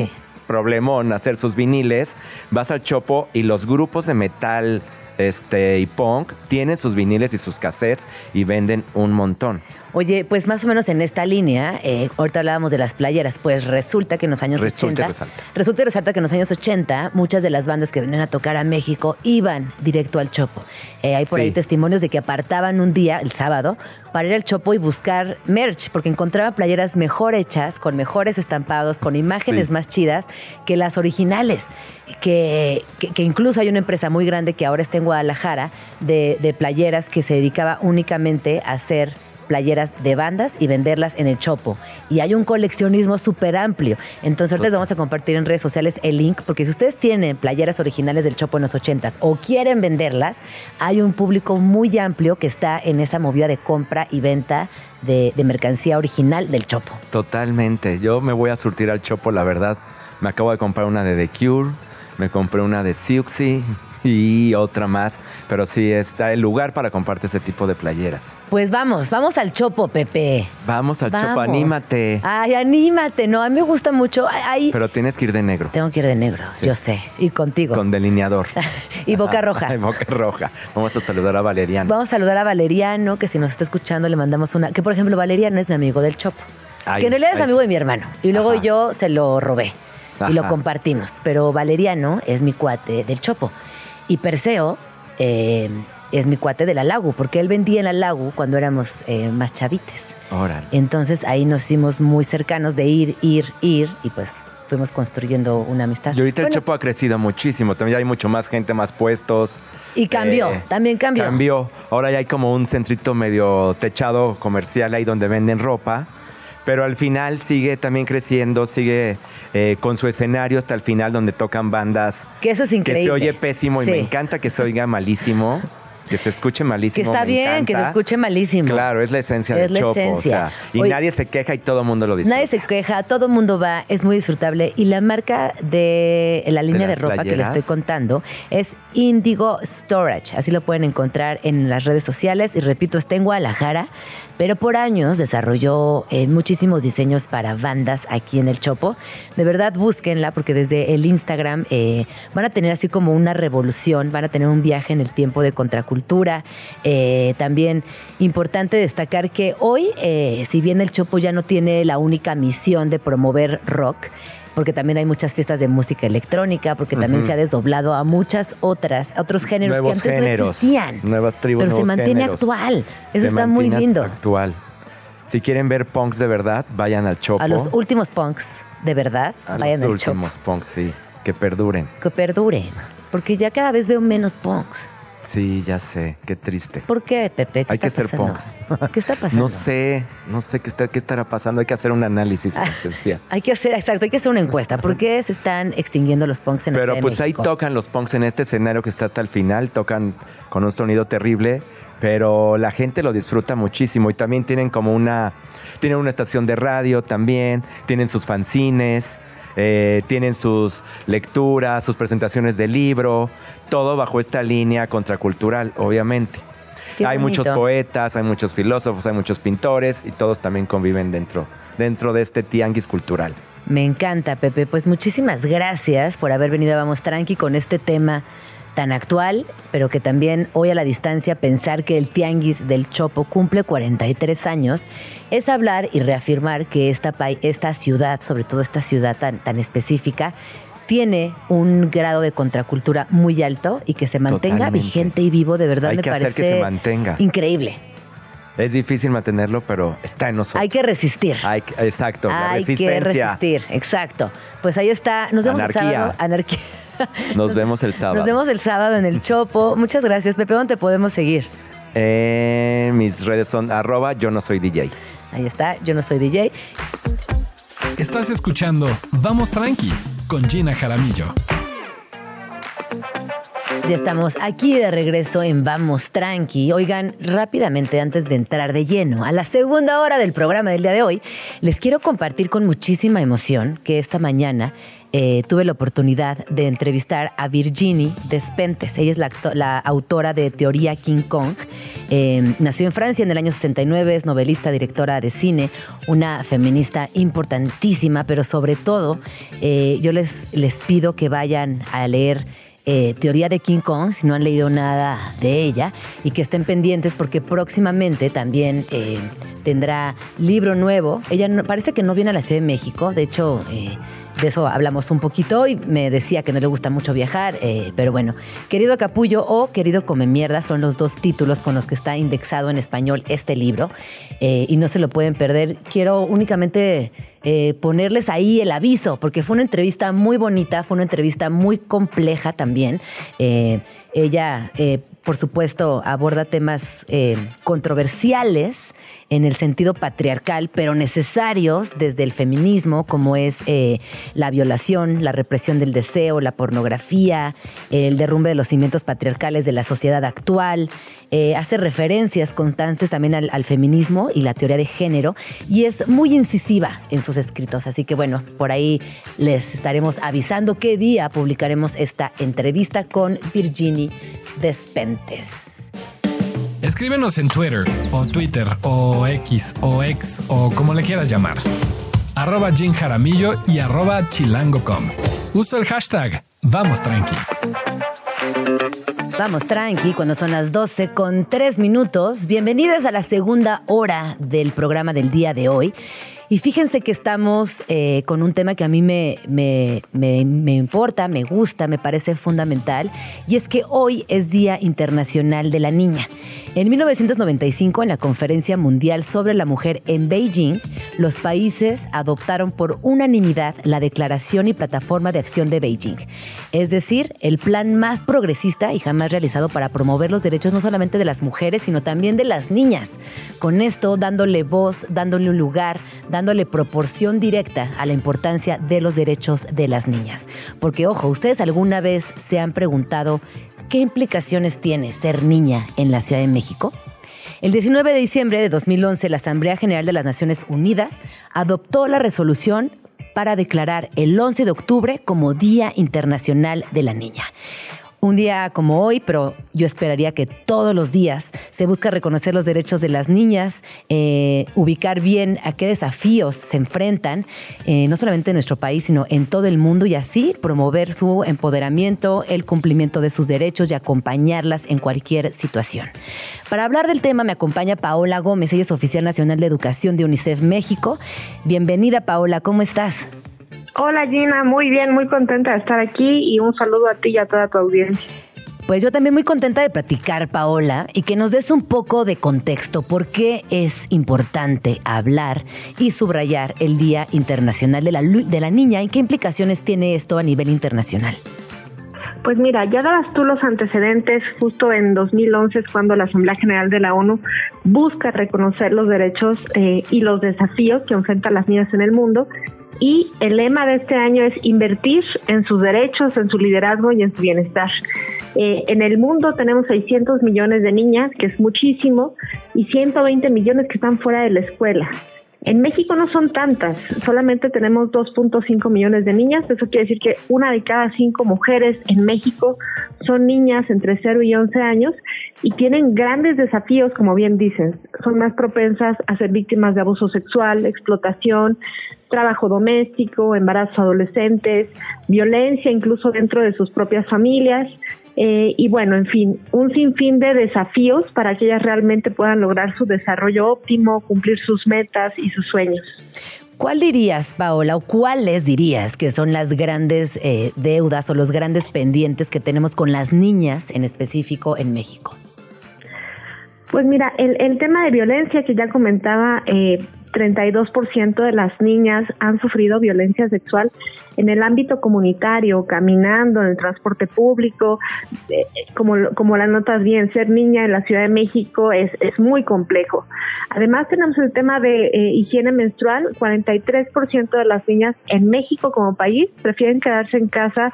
problemón hacer sus viniles, vas al Chopo y los grupos de metal este, y punk, tienen sus viniles y sus cassettes y venden un montón. Oye, pues más o menos en esta línea, eh, ahorita hablábamos de las playeras, pues resulta que en los años resulta 80. resalta. Resulta y resalta que en los años 80 muchas de las bandas que venían a tocar a México iban directo al Chopo. Eh, hay por ahí testimonios de que apartaban un día, el sábado, para ir al Chopo y buscar merch, porque encontraba playeras mejor hechas, con mejores estampados, con imágenes Sí. más chidas que las originales. Que, que- que incluso hay una empresa muy grande que ahora está en Guadalajara de, de playeras que se dedicaba únicamente a hacer playeras de bandas y venderlas en el Chopo. Y hay un coleccionismo súper amplio. Entonces ahorita les vamos a compartir en redes sociales el link, porque si ustedes tienen playeras originales del Chopo en los 80s o quieren venderlas, hay un público muy amplio que está en esa movida de compra y venta de, de mercancía original del Chopo. Totalmente. Yo me voy a surtir al Chopo, la verdad. Me acabo de comprar una de The Cure, me compré una de Siuxi <laughs> y otra más. Pero sí, está el lugar para comprarte ese tipo de playeras. Pues vamos, vamos al Chopo, Pepe. Vamos al Chopo, anímate. Ay, anímate, no, a mí me gusta mucho. Ay, Pero tienes que ir de negro, tengo que ir de negro, Sí. yo sé, y contigo. con delineador. <laughs> y boca roja. <laughs> Ay, boca roja. Vamos a saludar a Valeriano. Vamos a saludar a Valeriano, que si nos está escuchando le mandamos una. Que por ejemplo, Valeriano es mi amigo del Chopo. Ay, que en realidad es amigo de mi hermano. Y luego Ajá. yo se lo robé. Y lo compartimos. Pero Valeriano es mi cuate del Chopo. Y Perseo eh, es mi cuate de la Lagu, porque él vendía en la Lagu cuando éramos eh, más chavites. Órale. Entonces ahí nos hicimos muy cercanos de ir, ir, ir. Y pues fuimos construyendo una amistad. Y ahorita el Chopo ha crecido muchísimo. También hay mucho más gente, más puestos. Y cambió, Eh, también cambió. Cambió. Ahora ya hay como un centrito medio techado comercial ahí donde venden ropa. Pero al final sigue también creciendo, sigue eh, con su escenario hasta el final donde tocan bandas Que eso es increíble. que se oye pésimo y me encanta que se oiga malísimo, que se escuche Que malísimo. está me bien, que se escuche malísimo. Claro, es la esencia Es del la chopo. o esencia. sea, y Oye, nadie se queja y todo el mundo lo disfruta. Nadie se queja, todo el mundo va, es muy disfrutable. Y la marca de la línea de, ropa que playeras? estoy contando es Indigo Storage. Así lo pueden encontrar en las redes sociales. Y repito, está en Guadalajara, pero por años desarrolló eh, muchísimos diseños para bandas aquí en el Chopo. De verdad, búsquenla porque desde el Instagram eh, van a tener así como una revolución, van a tener un viaje en el tiempo de contracultura. Eh, también importante destacar que hoy, si bien el Chopo ya no tiene la única misión de promover rock, porque también hay muchas fiestas de música electrónica, porque también se ha desdoblado a muchas otras, a otros géneros Nuevos que antes no existían. nuevas tribus, pero se mantiene géneros. actual. Eso Se está muy lindo. Actual. Si quieren ver punks de verdad, vayan al Chopo. A los últimos punks, de verdad, A vayan los al Chopo. últimos punks, sí. Que perduren. Que perduren. Porque ya cada vez veo menos punks. Sí, ya sé. Qué triste. ¿Por qué, Pepe? ¿Qué Hay que ser pasando? punks. ¿Qué está <laughs> pasando? No sé, no sé qué, está, qué estará pasando. Hay que hacer un análisis esencial. Hay que hacer, exacto, hay que hacer una encuesta. ¿Por qué se están extinguiendo los punks en la Pero de pues ahí tocan los punks en este escenario que está hasta el final, tocan con un sonido terrible, pero la gente lo disfruta muchísimo y también tienen como una, tienen una estación de radio también, tienen sus fanzines, eh, tienen sus lecturas, sus presentaciones de libro, todo bajo esta línea contracultural, obviamente. Qué hay muchos poetas, hay muchos filósofos, hay muchos pintores y todos también conviven dentro, dentro de este tianguis cultural. Me encanta, Pepe. Pues muchísimas gracias por haber venido a Vamos Tranqui con este tema tan actual, pero que también hoy a la distancia pensar que el Tianguis del Chopo cumple 43 años, es hablar y reafirmar que esta, esta ciudad, sobre todo esta ciudad tan, tan específica, tiene un grado de contracultura muy alto y que se mantenga Totalmente. vigente y vivo, de verdad Hay me que hacer parece que se mantenga. increíble. Es difícil mantenerlo, pero está en nosotros. Hay que resistir. Hay exacto, la Hay que resistir, exacto. Pues ahí está. Nos vemos Anarquía. el sábado. Anarquía. <laughs> Nos vemos el sábado. Nos vemos el sábado en el Chopo. Muchas gracias, Pepe. ¿Dónde te podemos seguir? Eh, mis redes son arroba yo no soy DJ. Ahí está. Yo no soy DJ. Estás escuchando Vamos Tranqui con Gina Jaramillo. Ya estamos aquí de regreso en Vamos Tranqui. Oigan, rápidamente antes de entrar de lleno a la segunda hora del programa del día de hoy, les quiero compartir con muchísima emoción que esta mañana eh, tuve la oportunidad de entrevistar a Virginie Despentes. Ella es la, autora de Teoría King Kong. Eh, nació en Francia en el año 69, es novelista, directora de cine, una feminista importantísima, pero sobre todo eh, yo les, les pido que vayan a leer eh, Teoría de King Kong, si no han leído nada de ella, y que estén pendientes porque próximamente también eh, tendrá libro nuevo. Ella parece que no viene a la Ciudad de México, de hecho... Eh, de eso hablamos un poquito y me decía que no le gusta mucho viajar, pero bueno, Querido Capullo o Querido Come Mierda son los dos títulos con los que está indexado en español este libro y no se lo pueden perder. Quiero únicamente eh, ponerles ahí el aviso, porque fue una entrevista muy bonita, fue una entrevista muy compleja también. Eh, ella, eh, por supuesto, aborda temas controversiales en el sentido patriarcal, pero necesarios desde el feminismo, como es la violación, la represión del deseo, la pornografía, el derrumbe de los cimientos patriarcales de la sociedad actual. Eh, hace referencias constantes también al, feminismo y la teoría de género y es muy incisiva en sus escritos. Así que bueno, por ahí les estaremos avisando qué día publicaremos esta entrevista con Virginie Despentes. Escríbenos en Twitter o Twitter o X o X o como le quieras llamar. Arroba Jim Jaramillo y arroba chilango.com. Uso el hashtag Vamos Tranqui. Vamos tranqui, cuando son las 12 con 3 minutos. Bienvenidas a la segunda hora del programa del día de hoy. Y fíjense que estamos eh, con un tema que a mí me, me, me, importa, me gusta, me parece fundamental, y es que hoy es Día Internacional de la Niña. En 1995, en la Conferencia Mundial sobre la Mujer en Beijing, los países adoptaron por unanimidad la Declaración y Plataforma de Acción de Beijing, es decir, el plan más progresista y jamás realizado para promover los derechos no solamente de las mujeres, sino también de las niñas. Con esto, dándole voz, dándole un lugar, dándole proporción directa a la importancia de los derechos de las niñas. Porque, ojo, ¿ustedes alguna vez se han preguntado ¿Qué implicaciones tiene ser niña en la Ciudad de México? El 19 de diciembre de 2011, la Asamblea General de las Naciones Unidas adoptó la resolución para declarar el 11 de octubre como Día Internacional de la Niña un día como hoy, pero yo esperaría que todos los días se busca reconocer los derechos de las niñas, eh, ubicar bien a qué desafíos se enfrentan, eh, no solamente en nuestro país, sino en todo el mundo y así promover su empoderamiento, el cumplimiento de sus derechos y acompañarlas en cualquier situación. Para hablar del tema me acompaña Paola Gómez, ella es oficial nacional de educación de UNICEF México. Bienvenida Paola, ¿cómo estás? Hola Gina, muy bien, muy contenta de estar aquí y un saludo a ti y a toda tu audiencia. Pues yo también muy contenta de platicar, Paola, y que nos des un poco de contexto. ¿Por qué es importante hablar y subrayar el Día Internacional de la, de la Niña y qué implicaciones tiene esto a nivel internacional? Pues mira, ya dabas tú los antecedentes, justo en 2011 es cuando la Asamblea General de la ONU busca reconocer los derechos eh, y los desafíos que enfrentan las niñas en el mundo y el lema de este año es invertir en sus derechos, en su liderazgo y en su bienestar. Eh, en el mundo tenemos 600 millones de niñas, que es muchísimo, y 120 millones que están fuera de la escuela. En México no son tantas, solamente tenemos 2.5 millones de niñas, eso quiere decir que una de cada cinco mujeres en México son niñas entre 0 y 11 años y tienen grandes desafíos, como bien dicen, son más propensas a ser víctimas de abuso sexual, explotación, trabajo doméstico, embarazo adolescentes, violencia incluso dentro de sus propias familias, eh, y bueno, en fin, un sinfín de desafíos para que ellas realmente puedan lograr su desarrollo óptimo, cumplir sus metas y sus sueños. ¿Cuál dirías, Paola, o cuáles dirías que son las grandes eh, deudas o los grandes pendientes que tenemos con las niñas en específico en México? Pues mira, el, el tema de violencia que ya comentaba, eh, 32% de las niñas han sufrido violencia sexual en el ámbito comunitario, caminando, en el transporte público, eh, como, como las notas bien, ser niña en la Ciudad de México es, es muy complejo. Además tenemos el tema de eh, higiene menstrual, 43% de las niñas en México como país prefieren quedarse en casa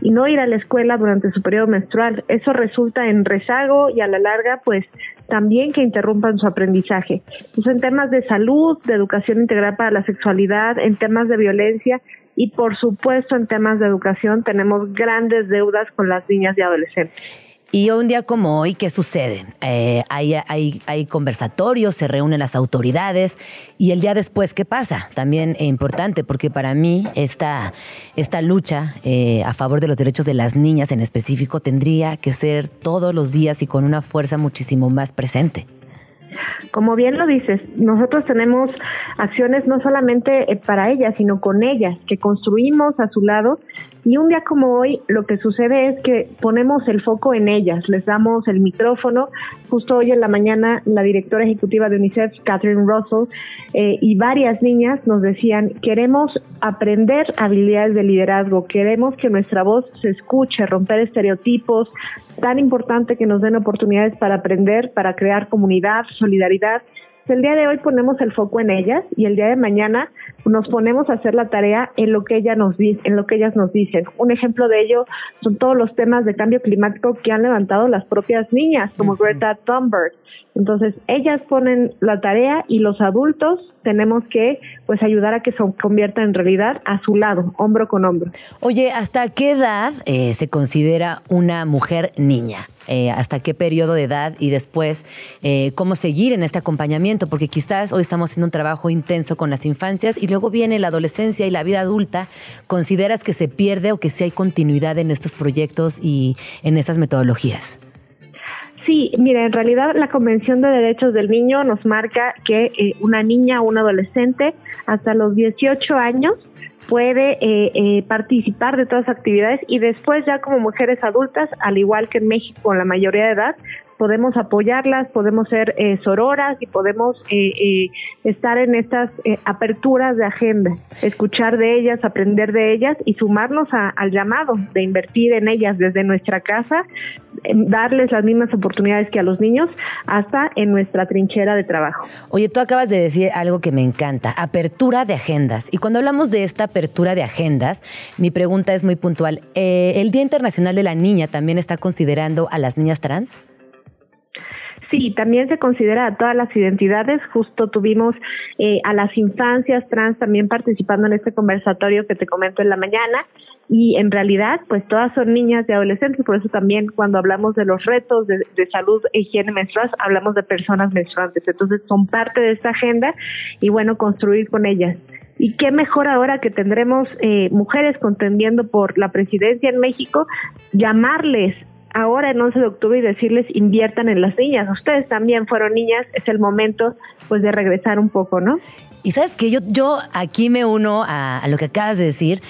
y no ir a la escuela durante su periodo menstrual. Eso resulta en rezago y a la larga, pues también que interrumpan su aprendizaje. Pues en temas de salud, de educación integral para la sexualidad, en temas de violencia y por supuesto en temas de educación tenemos grandes deudas con las niñas y adolescentes. Y un día como hoy, ¿qué sucede? Eh, hay, hay, conversatorios, se reúnen las autoridades y el día después, ¿qué pasa? También es importante porque para mí esta, esta lucha eh, a favor de los derechos de las niñas en específico tendría que ser todos los días y con una fuerza muchísimo más presente. Como bien lo dices, nosotros tenemos acciones no solamente eh, para ellas, sino con ellas, que construimos a su lado. Y un día como hoy, lo que sucede es que ponemos el foco en ellas, les damos el micrófono. Justo hoy en la mañana, la directora ejecutiva de UNICEF, Catherine Russell, eh, y varias niñas nos decían, queremos aprender habilidades de liderazgo, queremos que nuestra voz se escuche, romper estereotipos, tan importante que nos den oportunidades para aprender, para crear comunidad, solidaridad. El día de hoy ponemos el foco en ellas y el día de mañana nos ponemos a hacer la tarea en lo que ellas nos en lo que ellas nos dicen. Un ejemplo de ello son todos los temas de cambio climático que han levantado las propias niñas, como Greta Thunberg. Entonces, ellas ponen la tarea y los adultos tenemos que pues ayudar a que se convierta en realidad a su lado, hombro con hombro. Oye, ¿hasta qué edad eh, se considera una mujer niña? Eh, ¿Hasta qué periodo de edad? Y después, eh, ¿cómo seguir en este acompañamiento? Porque quizás hoy estamos haciendo un trabajo intenso con las infancias y luego viene la adolescencia y la vida adulta. ¿Consideras que se pierde o que sí hay continuidad en estos proyectos y en estas metodologías? Sí, mira, en realidad la Convención de Derechos del Niño nos marca que eh, una niña o un adolescente hasta los 18 años puede eh, eh, participar de todas las actividades y después ya como mujeres adultas, al igual que en México en la mayoría de edad, podemos apoyarlas, podemos ser eh, sororas y podemos eh, eh, estar en estas aperturas de agenda, escuchar de ellas, aprender de ellas y sumarnos al llamado de invertir en ellas desde nuestra casa, darles las mismas oportunidades que a los niños hasta en nuestra trinchera de trabajo. Oye, tú acabas de decir algo que me encanta, apertura de agendas. Y cuando hablamos de esta apertura de agendas, mi pregunta es muy puntual. ¿El Día Internacional de la Niña también está considerando a las niñas trans? Sí, también se considera a todas las identidades. Justo tuvimos eh, a las infancias trans también participando en este conversatorio que te comento en la mañana. Y en realidad, pues todas son niñas y adolescentes, por eso también cuando hablamos de los retos de, salud e higiene menstrual, hablamos de personas menstruantes. Entonces son parte de esta agenda y bueno, construir con ellas. Y qué mejor ahora que tendremos eh, mujeres contendiendo por la presidencia en México, llamarles ahora el 11 de octubre y decirles inviertan en las niñas. Ustedes también fueron niñas, es el momento pues de regresar un poco, ¿no? Y sabes que yo, yo aquí me uno a, a lo que acabas de decir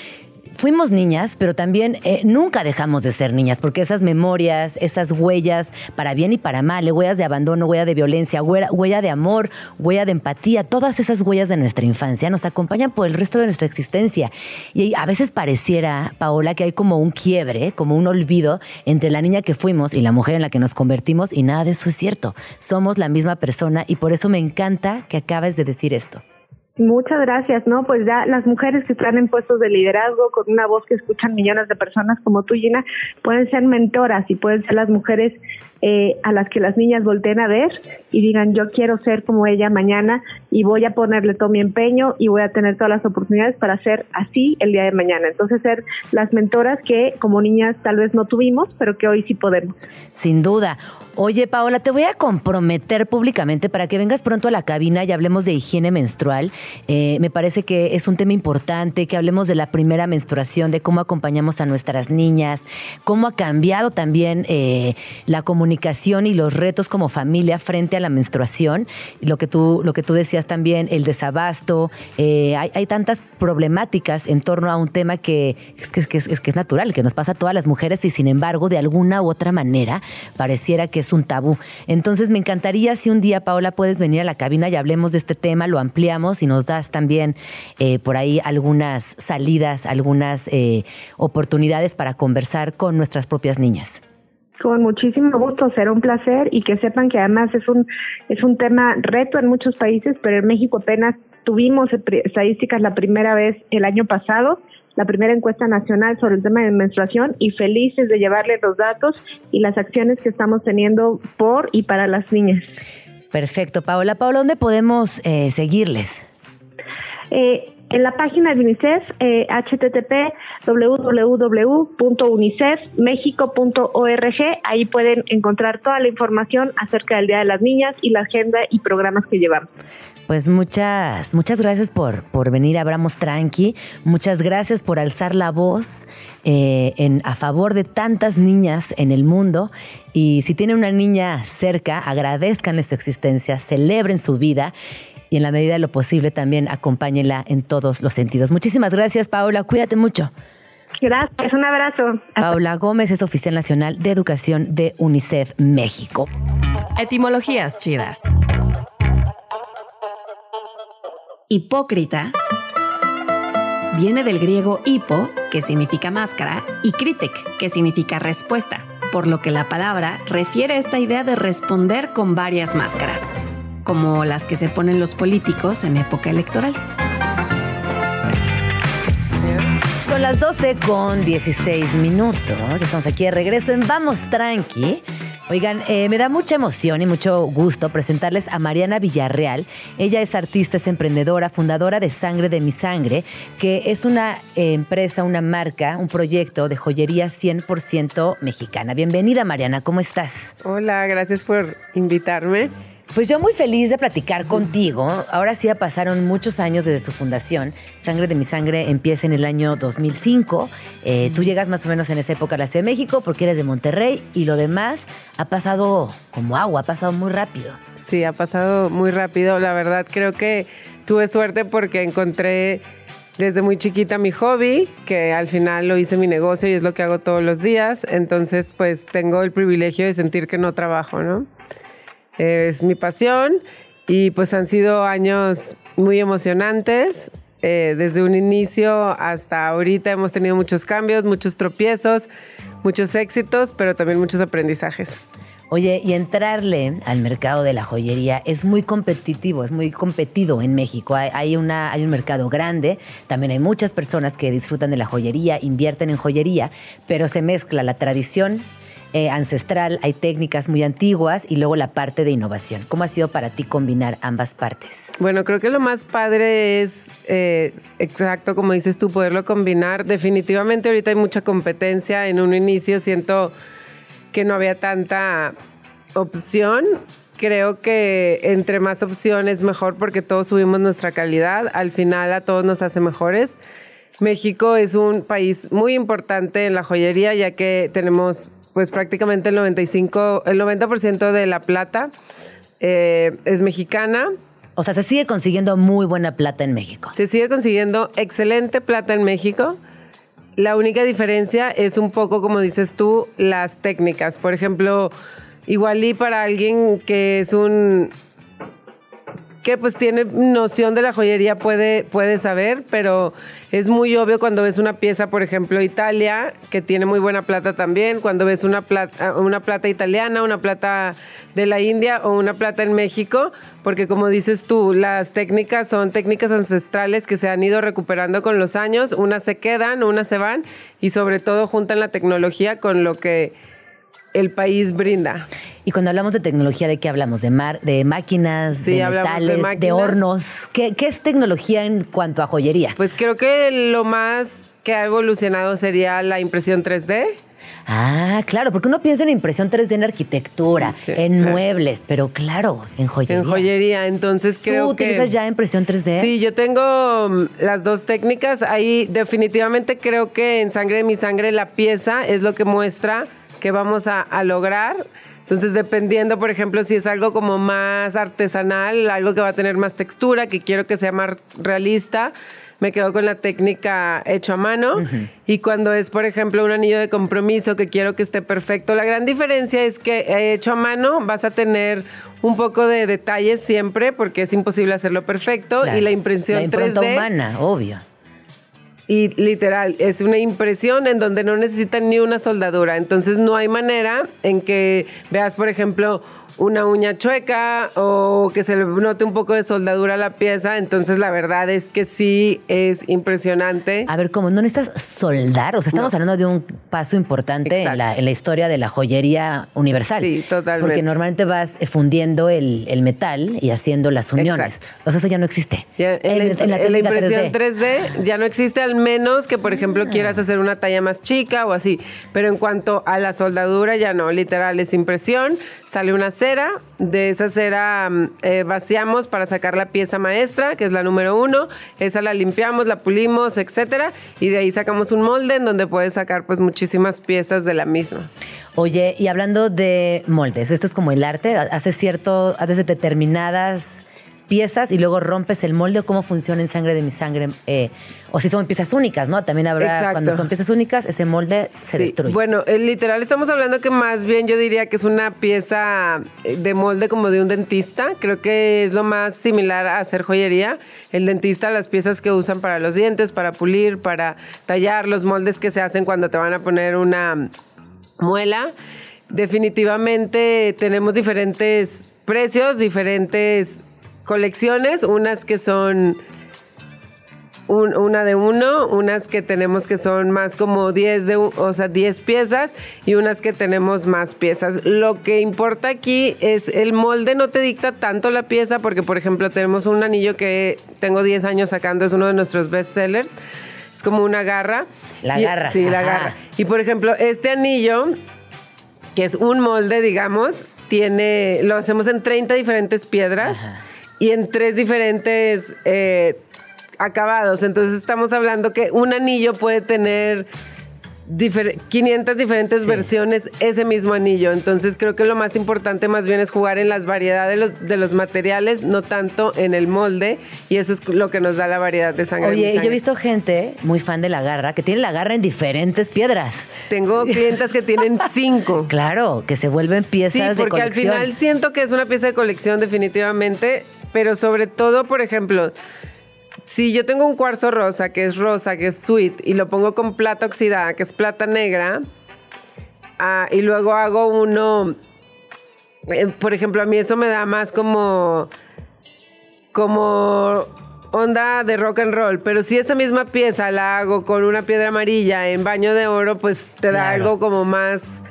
fuimos niñas, pero también eh, nunca dejamos de ser niñas, porque esas memorias, esas huellas, para bien y para mal, huellas de abandono, huella de violencia, huella, de amor, huella de empatía, todas esas huellas de nuestra infancia nos acompañan por el resto de nuestra existencia. Y a veces pareciera, Paola, que hay como un quiebre, como un olvido entre la niña que fuimos y la mujer en la que nos convertimos, y nada de eso es cierto. Somos la misma persona y por eso me encanta que acabes de decir esto. Muchas gracias, ¿no? Pues ya las mujeres que están en puestos de liderazgo, con una voz que escuchan millones de personas como tú, Gina, pueden ser mentoras y pueden ser las mujeres eh, a las que las niñas volteen a ver y digan, yo quiero ser como ella mañana y voy a ponerle todo mi empeño y voy a tener todas las oportunidades para ser así el día de mañana. Entonces, ser las mentoras que como niñas tal vez no tuvimos, pero que hoy sí podemos. Sin duda. Oye, Paola, te voy a comprometer públicamente para que vengas pronto a la cabina y hablemos de higiene menstrual. Eh, me parece que es un tema importante, que hablemos de la primera menstruación, de cómo acompañamos a nuestras niñas, cómo ha cambiado también eh, la comunicación y los retos como familia frente a la menstruación. Lo que tú, lo que tú decías también, el desabasto. Eh, hay, tantas problemáticas en torno a un tema que es, que, es, que es natural, que nos pasa a todas las mujeres y sin embargo, de alguna u otra manera, pareciera que es un tabú. Entonces, me encantaría si un día, Paola, puedes venir a la cabina y hablemos de este tema, lo ampliamos y nos das también eh, por ahí algunas salidas, algunas eh, oportunidades para conversar con nuestras propias niñas. Con muchísimo gusto, será un placer y que sepan que además es un es un tema reto en muchos países, pero en México apenas tuvimos estadísticas la primera vez el año pasado la primera encuesta nacional sobre el tema de menstruación y felices de llevarle los datos y las acciones que estamos teniendo por y para las niñas. Perfecto, Paola. Paola, ¿dónde podemos eh, seguirles? Eh, En la página de UNICEF, eh, http www.unicefmexico.org, ahí pueden encontrar toda la información acerca del Día de las Niñas y la agenda y programas que llevamos. Pues muchas, muchas gracias por, por venir a Abramos Tranqui. Muchas gracias por alzar la voz eh, a favor de tantas niñas en el mundo. Y si tienen una niña cerca, agradezcanle su existencia, celebren su vida y en la medida de lo posible también acompáñenla en todos los sentidos. Muchísimas gracias, Paula. Cuídate mucho. Gracias, un abrazo. Paula Gómez es oficial nacional de educación de UNICEF México. Etimologías chidas. Hipócrita viene del griego hipo, que significa máscara, y kritek, que significa respuesta, por lo que la palabra refiere a esta idea de responder con varias máscaras como las que se ponen los políticos en época electoral. Son las 12 con 16 minutos. Estamos aquí de regreso en Vamos Tranqui. Oigan, eh, me da mucha emoción y mucho gusto presentarles a Mariana Villarreal. Ella es artista, es emprendedora, fundadora de Sangre de mi Sangre, que es una empresa, una marca, un proyecto de joyería 100% mexicana. Bienvenida, Mariana, ¿cómo estás? Hola, gracias por invitarme. Pues yo muy feliz de platicar contigo. Ahora sí ya pasaron muchos años desde su fundación. Sangre de mi sangre empieza en el año 2005. Eh, tú llegas más o menos en esa época a la Ciudad de México porque eres de Monterrey y lo demás ha pasado como agua, ha pasado muy rápido. Sí, ha pasado muy rápido. La verdad creo que tuve suerte porque encontré desde muy chiquita mi hobby, que al final lo hice mi negocio y es lo que hago todos los días. Entonces pues tengo el privilegio de sentir que no trabajo, ¿no? Es mi pasión y pues han sido años muy emocionantes. Eh, desde un inicio hasta ahorita hemos tenido muchos cambios, muchos tropiezos, muchos éxitos, pero también muchos aprendizajes. Oye, y entrarle al mercado de la joyería es muy competitivo, es muy competido en México. Hay, una, hay un mercado grande, también hay muchas personas que disfrutan de la joyería, invierten en joyería, pero se mezcla la tradición eh, ancestral, hay técnicas muy antiguas y luego la parte de innovación. ¿Cómo ha sido para ti combinar ambas partes? Bueno, creo que lo más padre es, eh, exacto como dices tú, poderlo combinar. Definitivamente ahorita hay mucha competencia. En un inicio siento que no había tanta opción. Creo que entre más opciones mejor porque todos subimos nuestra calidad. Al final a todos nos hace mejores. México es un país muy importante en la joyería ya que tenemos pues prácticamente el 95, el 90% de la plata eh, es mexicana. O sea, se sigue consiguiendo muy buena plata en México. Se sigue consiguiendo excelente plata en México. La única diferencia es un poco, como dices tú, las técnicas. Por ejemplo, igual y para alguien que es un que pues tiene noción de la joyería puede, puede saber, pero es muy obvio cuando ves una pieza, por ejemplo, Italia, que tiene muy buena plata también, cuando ves una plata, una plata italiana, una plata de la India o una plata en México, porque como dices tú, las técnicas son técnicas ancestrales que se han ido recuperando con los años, unas se quedan, unas se van y sobre todo juntan la tecnología con lo que el país brinda. Y cuando hablamos de tecnología, ¿de qué hablamos? ¿De, mar, de máquinas, de metales, de, hornos? ¿Qué, es tecnología en cuanto a joyería? Pues creo que lo más que ha evolucionado sería la impresión 3D. Ah, claro, porque uno piensa en impresión 3D en arquitectura, en muebles, pero claro, en joyería. En joyería, entonces creo ¿Tú utilizas ya impresión 3D? Sí, yo tengo mm, las dos técnicas. Ahí definitivamente creo que en Sangre de mi Sangre la pieza es lo que muestra que vamos a, lograr. Entonces, dependiendo, por ejemplo, si es algo como más artesanal, algo que va a tener más textura, que quiero que sea más realista, me quedo con la técnica hecho a mano. Y cuando es, por ejemplo, un anillo de compromiso que quiero que esté perfecto, la gran diferencia es que hecho a mano vas a tener un poco de detalles siempre, porque es imposible hacerlo perfecto. Y la impresión la 3D. humana, obvio y literal, es una impresión en donde no necesitan ni una soldadura. Entonces no hay manera en que veas, por ejemplo, una uña chueca o que se le note un poco de soldadura a la pieza. Entonces, la verdad es que sí es impresionante. A ver, ¿cómo no necesitas soldar? O sea, estamos hablando de un paso importante en la, historia de la joyería universal. Sí, totalmente. Porque normalmente vas fundiendo el, metal y haciendo las uniones. Exacto. O sea, eso ya no existe. en, la, impresión 3D. ya no existe, al menos que, por ejemplo, ah. quieras hacer una talla más chica o así. Pero en cuanto a la soldadura, ya no. Literal, es impresión, sale una de esa cera mm, eh, vaciamos para sacar la pieza maestra, que es la número uno. Esa la limpiamos, la pulimos, etcétera. Y de ahí sacamos un molde en donde puedes sacar pues muchísimas piezas de la misma. Oye, y hablando de moldes, esto es como el arte, hace cierto, haces determinadas piezas y luego rompes el molde o cómo funciona en sangre de mi sangre. Eh, o si son piezas únicas, ¿no? También habrá, cuando son piezas únicas, ese molde se destruye. Bueno, literal estamos hablando que más bien yo diría que es una pieza eh, de molde como de un dentista. Creo que es lo más similar a hacer joyería. El dentista, las piezas que usan para los dientes, para pulir, para tallar, los moldes que se hacen cuando te van a poner una muela. Definitivamente tenemos diferentes precios, diferentes colecciones, unas que son una de uno, unas que tenemos que son más como 10 de, o sea, 10 piezas y unas que tenemos más piezas. Lo que importa aquí es el molde no te dicta tanto la pieza porque por ejemplo tenemos un anillo que tengo 10 años sacando, es uno de nuestros best sellers. Es como una garra. La garra. Sí, la garra. Y por ejemplo, este anillo que es un molde, digamos, tiene lo hacemos en 30 diferentes piedras y en tres diferentes eh, acabados. Entonces estamos hablando que un anillo puede tener 500 diferentes versiones ese mismo anillo. Entonces creo que lo más importante más bien es jugar en las variedades de los, de los materiales, no tanto en el molde. Y eso es lo que nos da la variedad de sangre. Oye, yo he visto gente muy fan de la garra que tiene la garra en diferentes piedras. Tengo clientes que tienen <laughs> cinco. Claro, que se vuelven piezas de colección. porque al final siento que es una pieza de colección definitivamente pero sobre todo, por ejemplo, si yo tengo un cuarzo rosa, que es rosa, que es sweet, y lo pongo con plata oxidada, que es plata negra, ah, y luego hago uno, eh, por ejemplo, a mí eso me da más como, como onda de rock and roll, pero si esa misma pieza la hago con una piedra amarilla en baño de oro, pues te da algo como más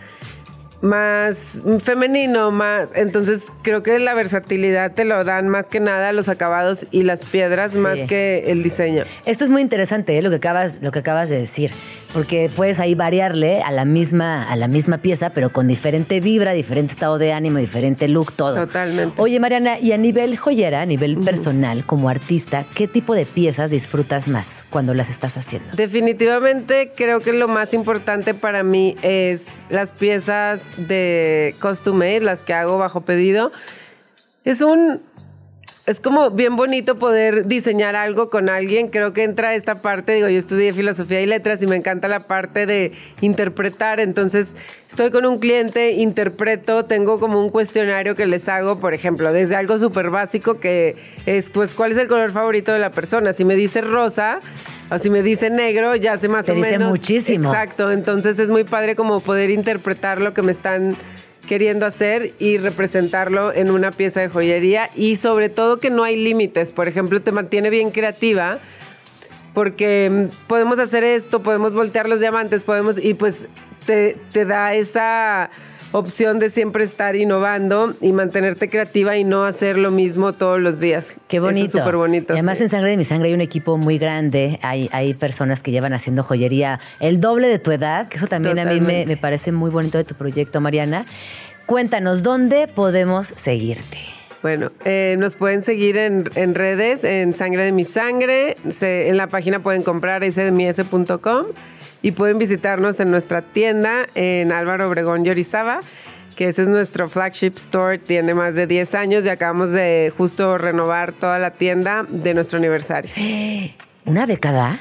más femenino, más. Entonces creo que la versatilidad te lo dan más que nada los acabados y las piedras más que el diseño. Esto es muy interesante, ¿eh? lo que acabas, lo que acabas de decir porque puedes ahí variarle a la misma a la misma pieza, pero con diferente vibra, diferente estado de ánimo, diferente look, todo. Totalmente. Oye, Mariana, y a nivel joyera, a nivel personal, como artista, ¿qué tipo de piezas disfrutas más cuando las estás haciendo? Definitivamente creo que lo más importante para mí es las piezas de costume, las que hago bajo pedido. Es un es como bien bonito poder diseñar algo con alguien. Creo que entra esta parte, digo, yo estudié filosofía y letras y me encanta la parte de interpretar. Entonces, estoy con un cliente, interpreto, tengo como un cuestionario que les hago, por ejemplo, desde algo súper básico que es, pues, ¿cuál es el color favorito de la persona? Si me dice rosa, o si me dice negro, ya sé más o dice menos. muchísimo. Exacto. Entonces, es muy padre como poder interpretar lo que me están queriendo hacer y representarlo en una pieza de joyería y sobre todo que no hay límites. Por ejemplo, te mantiene bien creativa porque mm, podemos hacer esto, podemos voltear los diamantes, podemos y pues te, te da esa opción de siempre estar innovando y mantenerte creativa y no hacer lo mismo todos los días. Qué bonito. Súper bonito. además en Sangre de mi Sangre hay un equipo muy grande, hay, hay personas que llevan haciendo joyería el doble de tu edad, que eso también a mí me, me parece muy bonito de tu proyecto, Mariana. Cuéntanos, ¿dónde podemos seguirte? Bueno, eh, nos pueden seguir en, redes, en Sangre de mi Sangre. en la página pueden comprar sdms.com y pueden visitarnos en nuestra tienda en Álvaro Obregón Yorizaba, que ese es nuestro flagship store. Tiene más de 10 años y acabamos de justo renovar toda la tienda de nuestro aniversario. ¿Una década?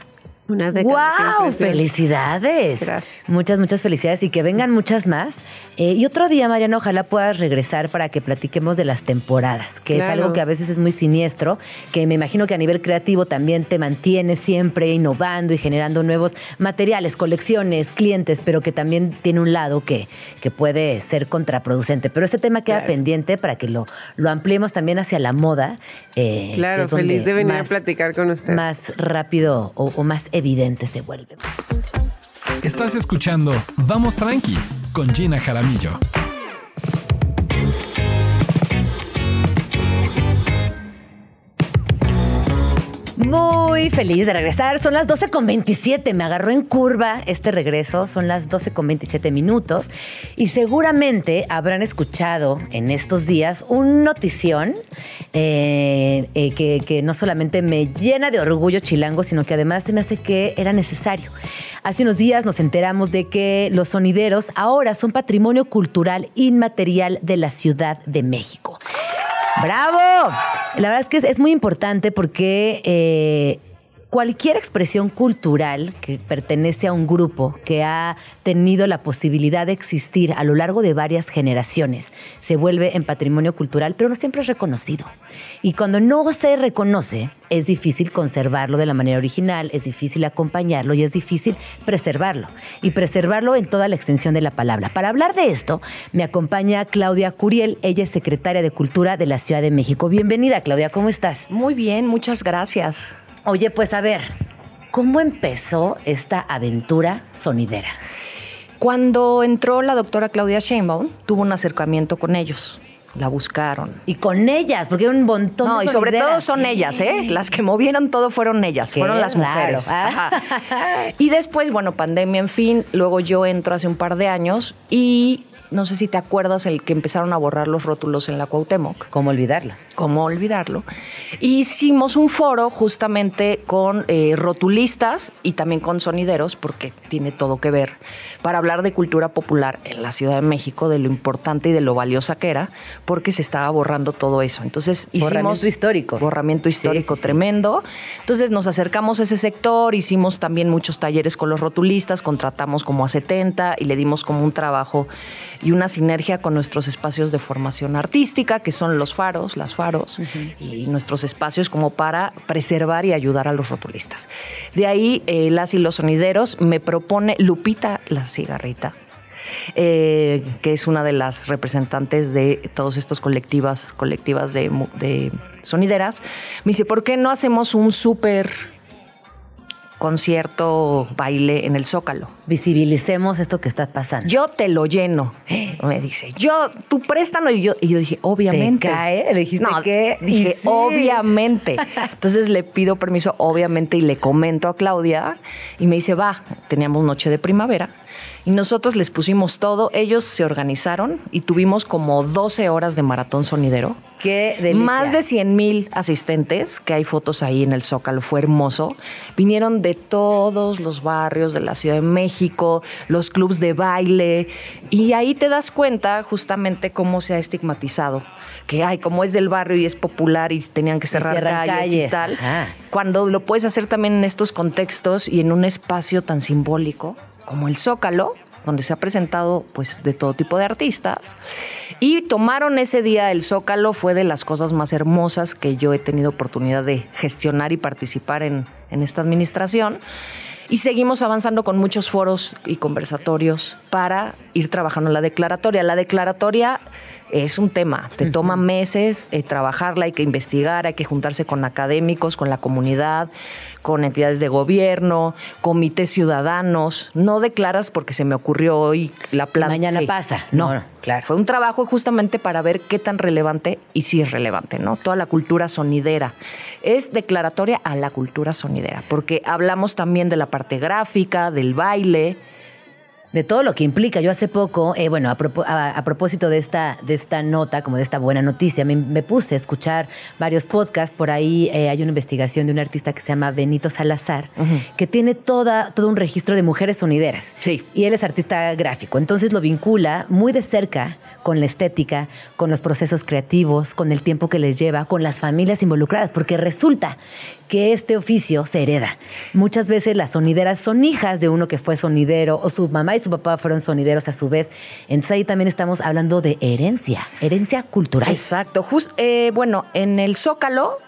Una década. ¡Wow! ¡Felicidades! Gracias. Muchas, muchas felicidades y que vengan muchas más. Eh, y otro día, Mariana, ojalá puedas regresar para que platiquemos de las temporadas, que es algo que a veces es muy siniestro, que me imagino que a nivel creativo también te mantiene siempre innovando y generando nuevos materiales, colecciones, clientes, pero que también tiene un lado que, que puede ser contraproducente. Pero este tema queda Claro. pendiente para que lo, lo ampliemos también hacia la moda. eh, Claro, feliz de venir a platicar con usted. Más rápido o, o más evidente se vuelve. Estás escuchando Vamos Tranqui con Gina Jaramillo. Muy feliz de regresar. Son las 12 con 27. Me agarró en curva este regreso. Son las 12 con 27 minutos. Y seguramente habrán escuchado en estos días un notición eh, eh, que, que no solamente me llena de orgullo chilango, sino que además se me hace que era necesario. Hace unos días nos enteramos de que los sonideros ahora son patrimonio cultural inmaterial de la Ciudad de México. ¡Bravo! La verdad es que es, es muy importante porque eh, cualquier expresión cultural que pertenece a un grupo que ha tenido la posibilidad de existir a lo largo de varias generaciones se vuelve en patrimonio cultural, pero no siempre es reconocido. Y cuando no se reconoce, es difícil conservarlo de la manera original, es difícil acompañarlo y es difícil preservarlo. Y preservarlo en toda la extensión de la palabra. Para hablar de esto, me acompaña Claudia Curiel. Ella es secretaria de Cultura de la Ciudad de México. Bienvenida, Claudia, ¿cómo estás? Muy bien, muchas gracias. Oye, pues a ver, ¿cómo empezó esta aventura sonidera? Cuando entró la doctora Claudia Sheinbaum, tuvo un acercamiento con ellos. La buscaron. Y con ellas, porque hay un montón No, de y sobre todo son ellas, ¿eh? Las que movieron todo fueron ellas, Qué fueron las mujeres. <laughs> Ajá. Y después, bueno, pandemia, en fin, luego yo entro hace un par de años y no sé si te acuerdas el que empezaron a borrar los rótulos en la Cuauhtémoc. ¿Cómo olvidarla? ¿Cómo olvidarlo? Hicimos un foro justamente con eh, rotulistas y también con sonideros, porque tiene todo que ver, para hablar de cultura popular en la Ciudad de México, de lo importante y de lo valiosa que era, porque se estaba borrando todo eso. Entonces hicimos... Borramiento histórico. Borramiento histórico sí, sí. tremendo. Entonces nos acercamos a ese sector, hicimos también muchos talleres con los rotulistas, contratamos como a 70 y le dimos como un trabajo y una sinergia con nuestros espacios de formación artística, que son los faros, las faros, y nuestros espacios como para preservar y ayudar a los rotulistas. De ahí, eh, las y los sonideros me propone Lupita la cigarrita. eh, que es una de las representantes de todos estos colectivas, colectivas de, de sonideras, me dice, ¿por qué no hacemos un súper concierto, baile en el Zócalo? Visibilicemos esto que está pasando. Yo te lo lleno, me dice. Yo, tú préstalo. Y yo, y yo dije, obviamente. ¿Te cae? ¿Le dijiste no, qué? Dije, sí. obviamente. <laughs> Entonces le pido permiso, obviamente, y le comento a Claudia. Y me dice, va, teníamos noche de primavera. Y nosotros les pusimos todo. Ellos se organizaron y tuvimos como 12 horas de maratón sonidero. Qué delicia. Más de 100 mil asistentes, que hay fotos ahí en el Zócalo, fue hermoso. Vinieron de todos los barrios de la Ciudad de México, los clubs de baile, y ahí te das cuenta justamente cómo se ha estigmatizado. Que, ay, como es del barrio y es popular y tenían que cerrar calles, calles, y tal. ajá. Cuando lo puedes hacer también en estos contextos y en un espacio tan simbólico como el Zócalo, donde se ha presentado pues de todo tipo de artistas. Y tomaron ese día el Zócalo, fue de las cosas más hermosas que yo he tenido oportunidad de gestionar y participar en, en esta administración. Y seguimos avanzando con muchos foros y conversatorios para ir trabajando en la declaratoria. La declaratoria es un tema, te toma meses eh, trabajarla, hay que investigar, hay que juntarse con académicos, con la comunidad, con entidades de gobierno, comités ciudadanos. No declaras porque se me ocurrió hoy la planta. Mañana pasa. No, claro. Fue un trabajo justamente para ver qué tan relevante y si es relevante, ¿no? Toda la cultura sonidera. Es declaratoria a la cultura sonidera, porque hablamos también de la parte gráfica, del baile. De todo lo que implica. Yo hace poco, eh, bueno, a, propo- a- a propósito de esta, de esta nota, como de esta buena noticia, me, me puse a escuchar varios podcasts. Por ahí eh, hay una investigación de un artista que se llama Benito Salazar, que tiene toda, todo un registro de mujeres sonideras. Sí. Y él es artista gráfico. Entonces lo vincula muy de cerca con la estética, con los procesos creativos, con el tiempo que les lleva, con las familias involucradas, porque resulta que este oficio se hereda. Muchas veces las sonideras son hijas de uno que fue sonidero o su mamá y su papá fueron sonideros a su vez. Entonces ahí también estamos hablando de herencia, herencia cultural. Exacto. Eh, bueno, en el Zócalo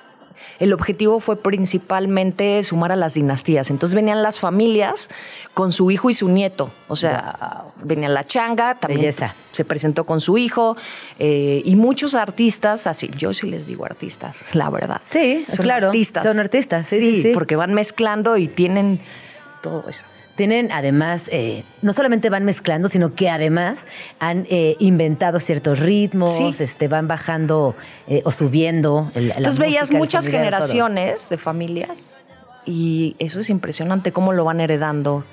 el objetivo fue principalmente sumar a las dinastías. Entonces venían las familias con su hijo y su nieto. O sea, venía la changa, también se presentó con su hijo eh, y muchos artistas, así, yo sí les digo artistas, la verdad. Sí, son claro. Artistas. Son artistas, sí, sí, porque van mezclando y tienen todo eso tienen además, eh, no solamente van mezclando, sino que además han eh, inventado ciertos ritmos, este, van bajando eh, o subiendo. El, Entonces veías muchas generaciones de familias y eso es impresionante cómo lo van heredando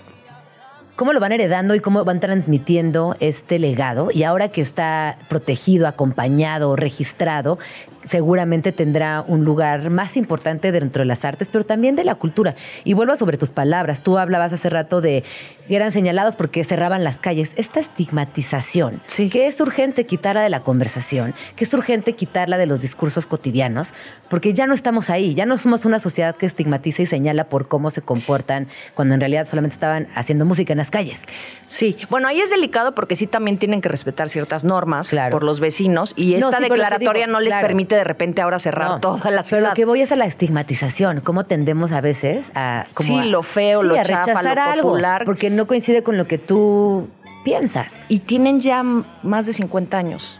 cómo lo van heredando y cómo van transmitiendo este legado. Y ahora que está protegido, acompañado, registrado, seguramente tendrá un lugar más importante dentro de las artes, pero también de la cultura. Y vuelvo sobre tus palabras. Tú hablabas hace rato de que eran señalados porque cerraban las calles. Esta estigmatización, que es urgente quitarla de la conversación, que es urgente quitarla de los discursos cotidianos, porque ya no estamos ahí, ya no somos una sociedad que estigmatiza y señala por cómo se comportan cuando en realidad solamente estaban haciendo música en las calles. Sí, bueno, ahí es delicado porque sí también tienen que respetar ciertas normas por los vecinos y esta declaratoria no les permite de repente ahora cerrar toda la ciudad. Pero lo que voy es a la estigmatización, cómo tendemos a veces a sí, lo feo, lo chafa, lo popular, porque no coincide con lo que tú piensas. Y tienen ya más de 50 años.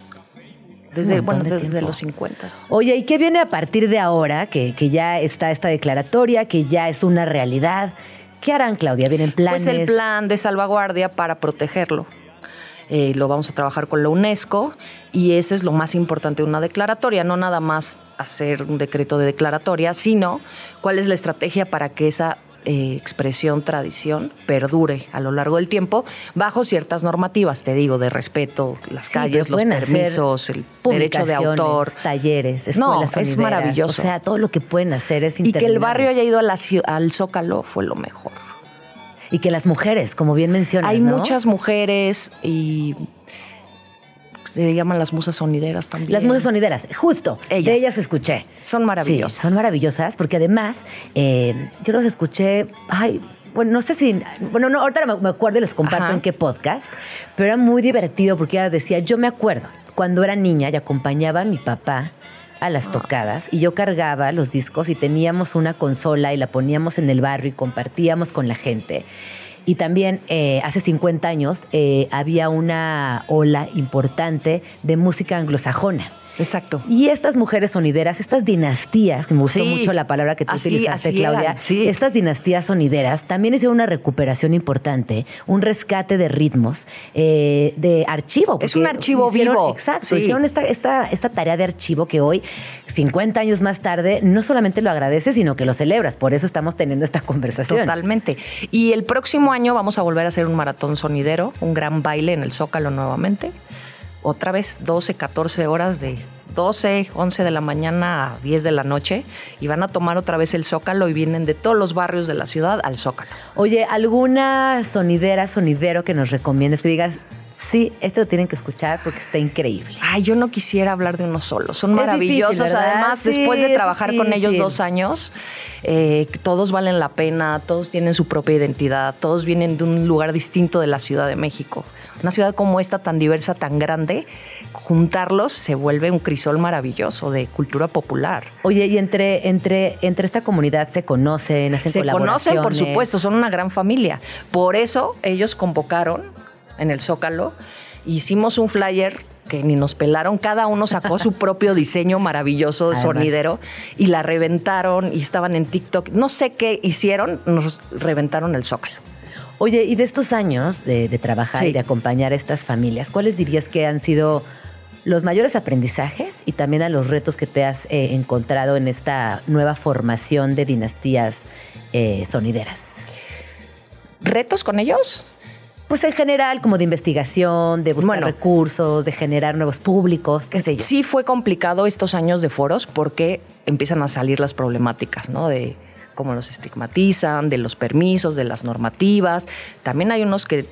Desde, bueno, desde los 50. Oye, ¿y qué viene a partir de ahora que, que ya está esta declaratoria, que ya es una realidad? ¿Qué harán, Claudia? ¿Vienen planes? Pues el plan de salvaguardia para protegerlo. Eh, lo vamos a trabajar con la UNESCO y eso es lo más importante de una declaratoria, no nada más hacer un decreto de declaratoria, sino cuál es la estrategia para que esa eh, expresión, tradición, perdure a lo largo del tiempo bajo ciertas normativas, te digo, de respeto, las calles, los permisos, el derecho de autor. Talleres, escuelas No, es maravilloso. O sea, todo lo que pueden hacer es Y que el barrio haya ido a la, al Zócalo fue lo mejor y que las mujeres, como bien mencionas. Hay muchas mujeres y se llaman las musas sonideras también. Las musas sonideras, justo. Ellas. De ellas escuché. Son maravillosas. son maravillosas porque además eh, yo los escuché, ay, bueno, no sé si, bueno, no, ahorita me acuerdo y les comparto en qué podcast, pero era muy divertido porque ella decía, yo me acuerdo cuando era niña y acompañaba a mi papá a las tocadas y yo cargaba los discos y teníamos una consola y la poníamos en el barrio y compartíamos con la gente. Y también eh, hace 50 años eh, había una ola importante de música anglosajona. Exacto. Y estas mujeres sonideras, estas dinastías, que me gustó mucho la palabra que tú utilizaste, Claudia, estas dinastías sonideras también hicieron una recuperación importante, un rescate de ritmos, eh, de archivo. Es un archivo vivo. Exacto. Hicieron esta, esta, esta tarea de archivo que hoy, 50 años más tarde, no solamente lo agradeces, sino que lo celebras. Por eso estamos teniendo esta conversación. Totalmente. Y el próximo año vamos a volver a hacer un maratón sonidero, un gran baile en el Zócalo nuevamente otra vez 12, 14 horas de 12, 11 de la mañana a 10 de la noche y van a tomar otra vez el Zócalo y vienen de todos los barrios de la ciudad al Zócalo. Oye, ¿alguna sonidera, sonidero que nos recomiendes que digas, Sí, esto lo tienen que escuchar porque está increíble. Ay, yo no quisiera hablar de uno solo. Son maravillosos. Además, después de trabajar con ellos dos años, eh, todos valen la pena, todos tienen su propia identidad, todos vienen de un lugar distinto de la Ciudad de México. Una ciudad como esta, tan diversa, tan grande, juntarlos se vuelve un crisol maravilloso de cultura popular. Oye, y entre, entre, entre esta comunidad se conocen, hacen Se conocen, por supuesto, son una gran familia. Por eso ellos convocaron en el Zócalo. Hicimos un flyer que ni nos pelaron, cada uno sacó su <laughs> propio diseño maravilloso de sonidero y la reventaron y estaban en TikTok. No sé qué hicieron, nos reventaron el Zócalo. Oye, y de estos años de, trabajar y de acompañar a estas familias, ¿cuáles dirías que han sido los mayores aprendizajes y también a los retos que te has eh, encontrado en esta nueva formación de dinastías eh, sonideras? ¿Retos con ellos? Pues en general, como de investigación, de buscar recursos, de generar nuevos públicos, qué sé yo. Sí fue complicado estos años de foros porque empiezan a salir las problemáticas, ¿no? De cómo los estigmatizan, de los permisos, de las normativas. También hay unos que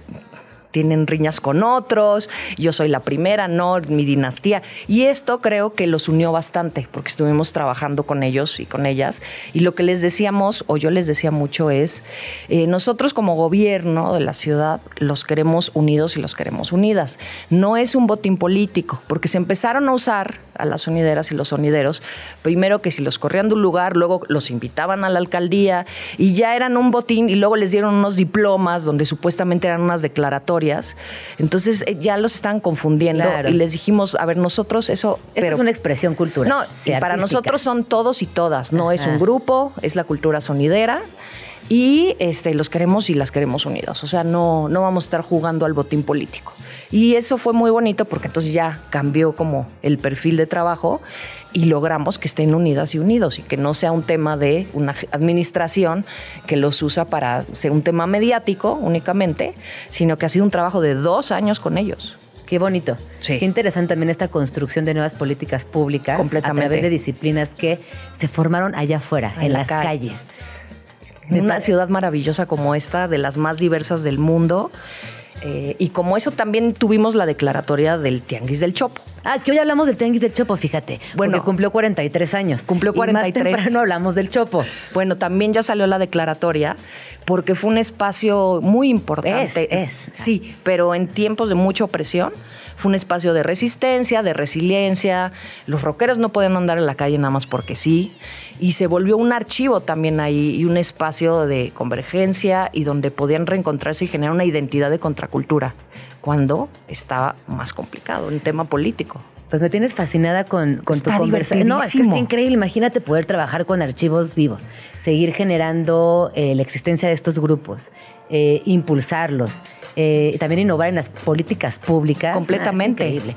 tienen riñas con otros, yo soy la primera, no, mi dinastía. Y esto creo que los unió bastante, porque estuvimos trabajando con ellos y con ellas. Y lo que les decíamos, o yo les decía mucho, es, eh, nosotros como gobierno de la ciudad los queremos unidos y los queremos unidas. No es un botín político, porque se empezaron a usar a las sonideras y los sonideros, primero que si los corrían de un lugar, luego los invitaban a la alcaldía y ya eran un botín y luego les dieron unos diplomas donde supuestamente eran unas declaratorias. Entonces eh, ya los estaban confundiendo y les dijimos, a ver, nosotros eso... Esto es una expresión cultural. No, para nosotros son todos y todas, no es un grupo, es la cultura sonidera y este, los queremos y las queremos unidos. O sea, no, no vamos a estar jugando al botín político. Y eso fue muy bonito porque entonces ya cambió como el perfil de trabajo y logramos que estén unidas y unidos y que no sea un tema de una administración que los usa para ser un tema mediático únicamente, sino que ha sido un trabajo de dos años con ellos. Qué bonito. Qué interesante también esta construcción de nuevas políticas públicas Completamente. a través de disciplinas que se formaron allá afuera, en, las calles una ciudad maravillosa como esta, de las más diversas del mundo. Eh, y como eso también tuvimos la declaratoria del Tianguis del Chopo. Ah, que hoy hablamos del Tianguis del Chopo, fíjate. Bueno, cumplió 43 años. Cumplió 43. Y no hablamos del Chopo. Bueno, también ya salió la declaratoria porque fue un espacio muy importante. Es, es. Sí, pero en tiempos de mucha opresión. Fue un espacio de resistencia, de resiliencia. Los rockeros no podían andar en la calle nada más porque sí y se volvió un archivo también ahí y un espacio de convergencia y donde podían reencontrarse y generar una identidad de contracultura cuando estaba más complicado, un tema político. Pues me tienes fascinada con, con tu conversación. No, es que está increíble. Imagínate poder trabajar con archivos vivos, seguir generando eh, la existencia de estos grupos, eh, impulsarlos, eh, también innovar en las políticas públicas. Completamente. Ah, increíble.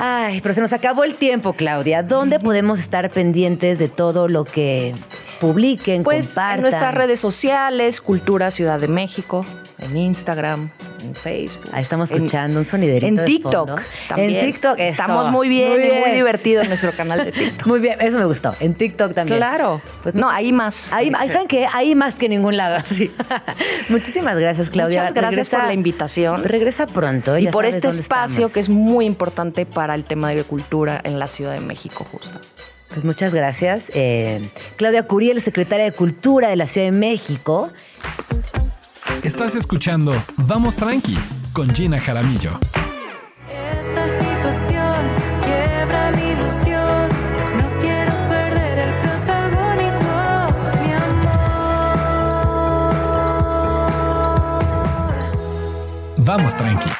Ay, pero se nos acabó el tiempo, Claudia. ¿Dónde podemos estar pendientes de todo lo que publiquen, pues, compartan? En nuestras redes sociales, Cultura Ciudad de México, en Instagram, en Facebook. Ahí estamos escuchando un soniderito. En TikTok también. En TikTok estamos muy bien, muy, bien. muy divertido en nuestro canal de <laughs> TikTok. muy bien, eso me gustó. En TikTok también. Claro. Pues no, ahí más. Ahí, ¿Saben qué? Ahí más que en ningún lado. <laughs> Sí. <laughs> Muchísimas gracias, Claudia. Muchas gracias por la invitación. Regresa pronto. Y por este espacio que es muy importante para el tema de cultura en la Ciudad de México, justo. Pues muchas gracias. Eh, Claudia Curiel, secretaria de Cultura de la Ciudad de México. Estás escuchando Vamos Tranqui con Gina Jaramillo. Esta situación quiebra mi ilusión. No quiero perder el protagónico, mi amor. Vamos Tranqui.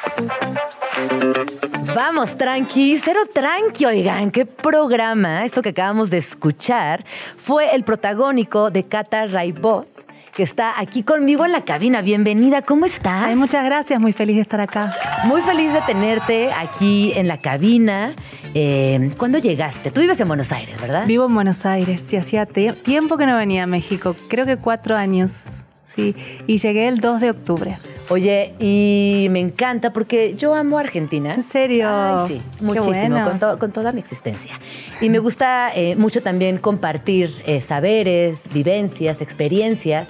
Vamos, tranqui, cero tranqui, oigan, qué programa. Esto que acabamos de escuchar fue el protagónico de Cata Raibot, que está aquí conmigo en la cabina. Bienvenida, ¿cómo estás? Ay, muchas gracias, muy feliz de estar acá. Muy feliz de tenerte aquí en la cabina. Eh, ¿Cuándo llegaste? Tú vives en Buenos Aires, ¿verdad? Vivo en Buenos Aires, sí, hacía tiempo que no venía a México, creo que cuatro años. Sí, y llegué el 2 de octubre. Oye, y me encanta porque yo amo Argentina. ¿En serio? Ay, sí, muchísimo, con, toda mi existencia. Y me gusta eh, mucho también compartir eh, saberes, vivencias, experiencias.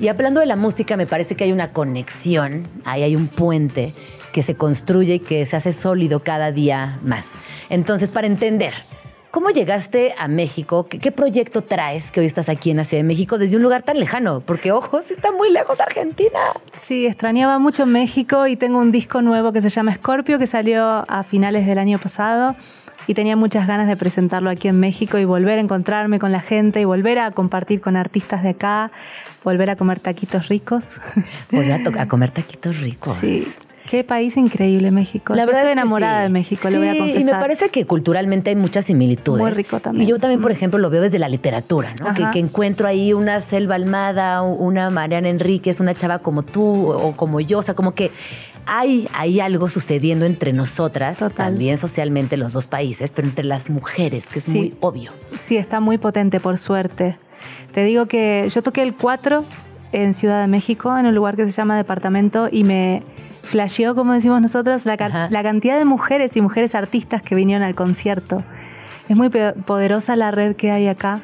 Y hablando de la música, me parece que hay una conexión, ahí hay un puente que se construye y que se hace sólido cada día más. Entonces, para entender ¿Cómo llegaste a México? ¿Qué, proyecto traes que hoy estás aquí en la Ciudad de México desde un lugar tan lejano? Porque, ojos, está muy lejos Argentina. Sí, extrañaba mucho México y tengo un disco nuevo que se llama Scorpio que salió a finales del año pasado y tenía muchas ganas de presentarlo aquí en México y volver a encontrarme con la gente y volver a compartir con artistas de acá, volver a comer taquitos ricos. Volver a, <laughs> a comer taquitos ricos. Sí. Qué país increíble México. La verdad estoy enamorada de México, le voy a confesar. Y me parece que culturalmente hay muchas similitudes. Muy rico también. Y yo también, por ejemplo, lo veo desde la literatura, ¿no? Que, encuentro ahí una Selva Almada, una Mariana Enríquez, una chava como tú o como yo, o sea, como que hay, hay algo sucediendo entre nosotras, también socialmente los dos países, pero entre las mujeres, que es muy obvio. Sí, está muy potente, por suerte. Te digo que yo toqué el 4 en Ciudad de México, en un lugar que se llama Departamento, y me flasheó, como decimos nosotros, la, cantidad de mujeres y mujeres artistas que vinieron al concierto. Es muy poderosa la red que hay acá.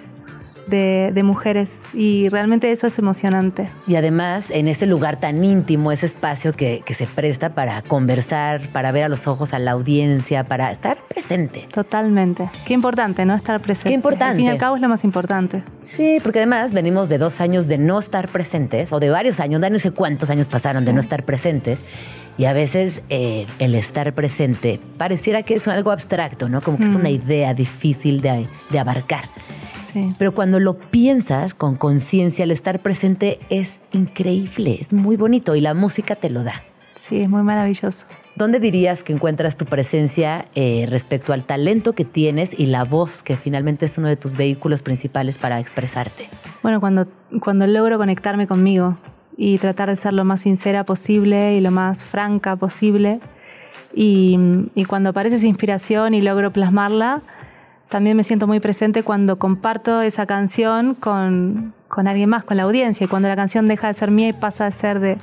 De, de mujeres y realmente eso es emocionante. Y además, en ese lugar tan íntimo, ese espacio que, que se presta para conversar, para ver a los ojos a la audiencia, para estar presente. Totalmente. Qué importante, ¿no? Estar presente. Qué importante. Al fin y al cabo es lo más importante. Sí, porque además venimos de dos años de no estar presentes, o de varios años, no sé cuántos años pasaron de no estar presentes. Y a veces eh, el estar presente pareciera que es algo abstracto, ¿no? Como que es una idea difícil de, de abarcar. Sí. Pero cuando lo piensas con conciencia, el estar presente es increíble, es muy bonito y la música te lo da. Sí, es muy maravilloso. ¿Dónde dirías que encuentras tu presencia eh, respecto al talento que tienes y la voz, que finalmente es uno de tus vehículos principales para expresarte? Bueno, cuando, cuando logro conectarme conmigo y tratar de ser lo más sincera posible y lo más franca posible, y, y cuando aparece esa inspiración y logro plasmarla, también me siento muy presente cuando comparto esa canción con, con alguien más, con la audiencia, y cuando la canción deja de ser mía y pasa a ser de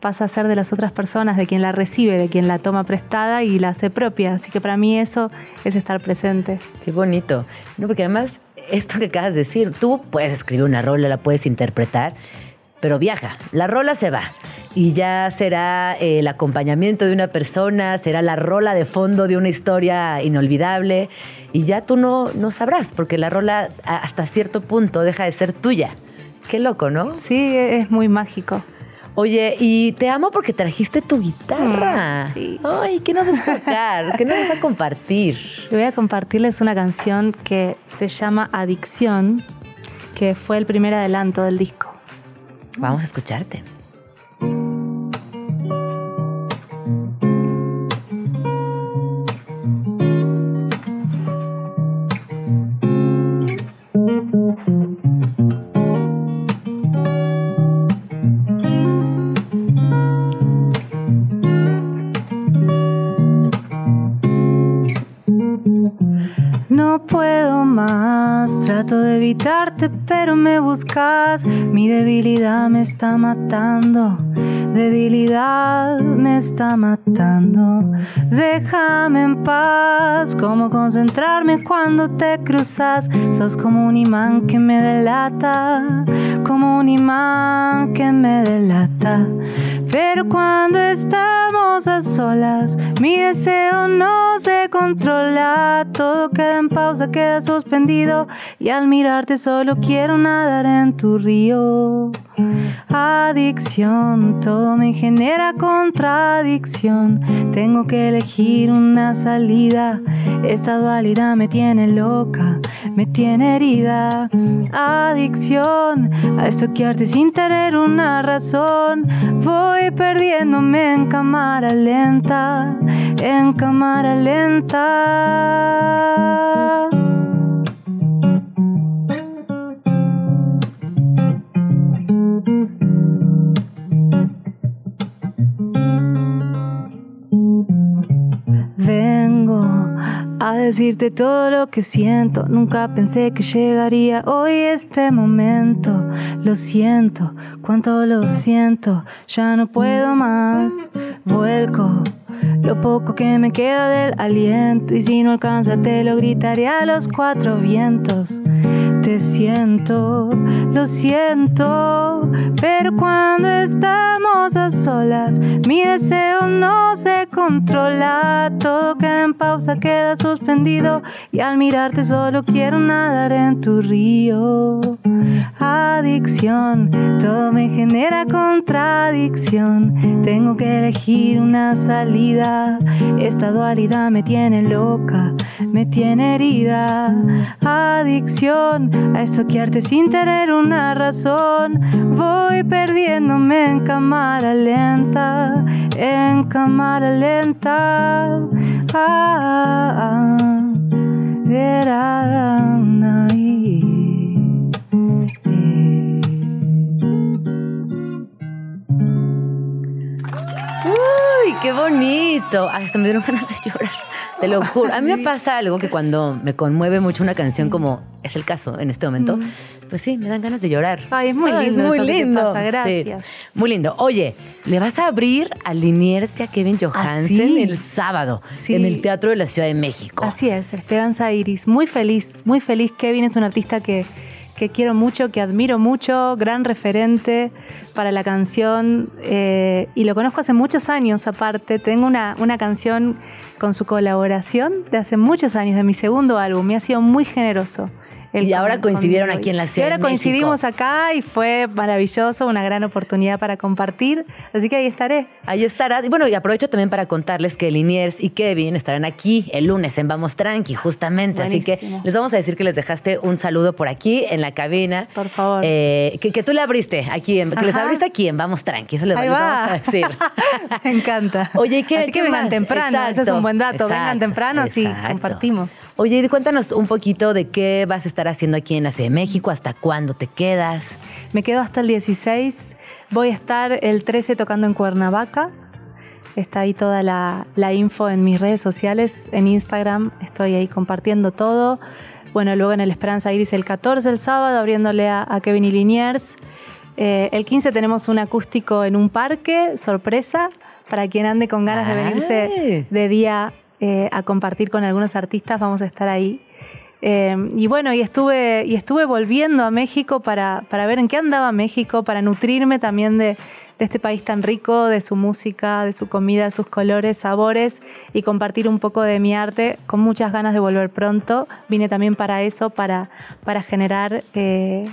pasa a ser de las otras personas, de quien la recibe, de quien la toma prestada y la hace propia. Así que para mí eso es estar presente. Qué bonito. No, porque además, esto que acabas de decir, tú puedes escribir una rola, la puedes interpretar, pero viaja, la rola se va. Y ya será eh, el acompañamiento de una persona, será la rola de fondo de una historia inolvidable. Y ya tú no, no sabrás, porque la rola hasta cierto punto deja de ser tuya. Qué loco, ¿no? Sí, es muy mágico. Oye, y te amo porque trajiste tu guitarra. Mm, sí. Ay, ¿qué nos vas a tocar? ¿Qué nos vas a compartir? Voy a compartirles una canción que se llama Adicción, que fue el primer adelanto del disco. Vamos a escucharte. Evitarte, pero me buscas. Mi debilidad me está matando, debilidad me está matando. Déjame en paz, cómo concentrarme cuando te cruzas. Sos como un imán que me delata, como un imán que me delata. Pero cuando estamos a solas, mi deseo no se controla. Todo queda en pausa, queda suspendido. Y al mirarte solo quiero nadar en tu río. Adicción, todo me genera contradicción. Tengo que elegir una salida. Esta dualidad me tiene loca, me tiene herida. Adicción, a estoquearte sin tener una razón. Voy perdiéndome en cámara lenta, en cámara lenta. Decirte todo lo que siento. Nunca pensé que llegaría hoy este momento. Lo siento, cuánto lo siento. Ya no puedo más. Vuelco lo poco que me queda del aliento. Y si no alcanza, te lo gritaré a los cuatro vientos. Te siento, lo siento, pero cuando estamos a solas, mi deseo no se controla. Todo queda en pausa, queda suspendido. Y al mirarte solo quiero nadar en tu río. Adicción, todo me genera contradicción. Tengo que elegir una salida. Esta dualidad me tiene loca, me tiene herida. Adicción, a estoquearte sin tener una razón. Voy perdiéndome en cámara lenta, en cámara lenta. Ah, ah, ah. Uy, qué bonito. Ay, se me dieron ganas de llorar. Te lo juro. A mí me pasa algo que cuando me conmueve mucho una canción como es el caso en este momento, pues sí, me dan ganas de llorar. Ay, es muy Ay, lindo muy que te lindo. pasa, Sí, gracias. muy lindo. Oye, le vas a abrir a Liniers y a Kevin Johansen sí. el sábado Sí. en el Teatro de la Ciudad de México. Así es, Esperanza Iris. Muy feliz, muy feliz. Kevin es un artista que, que quiero mucho, que admiro mucho, gran referente para la canción eh, y lo conozco hace muchos años aparte. Tengo una, una canción con su colaboración de hace muchos años, de mi segundo álbum, me ha sido muy generoso y ahora coincidieron aquí en la ciudad. Y ahora coincidimos acá y fue maravilloso, una gran oportunidad para compartir. Así que ahí estaré. Ahí estará. Y bueno, y aprovecho también para contarles que Liniers y Kevin estarán aquí el lunes en Vamos Tranqui, justamente. Así que les vamos a decir que les dejaste un saludo por aquí en la cabina. Por favor. Eh, que, tú le abriste aquí, en, que les abriste aquí en Vamos Tranqui. Eso les, vamos a decir. <laughs> Me encanta. Oye, ¿qué, Así que vengan temprano. Ese es un buen dato. vengan temprano, así compartimos. Oye, cuéntanos un poquito de qué vas a estar haciendo aquí en la Ciudad de México? ¿Hasta cuándo te quedas? Me quedo hasta el 16. Voy a estar el 13 tocando en Cuernavaca. Está ahí toda la, info en mis redes sociales, en Instagram. Estoy ahí compartiendo todo. Bueno, luego en el Esperanza Iris el 14, el sábado, abriéndole a, Kevin y Liniers. Eh, el 15 tenemos un acústico en un parque, sorpresa, para quien ande con ganas de venirse de día eh, a compartir con algunos artistas. Vamos a estar ahí Em, y bueno, y estuve, y estuve volviendo a México para, para, ver en qué andaba México, para nutrirme también de, de, este país tan rico, de su música, de su comida, sus colores, sabores y compartir un poco de mi arte con muchas ganas de volver pronto. Vine también para eso, para, para generar eh,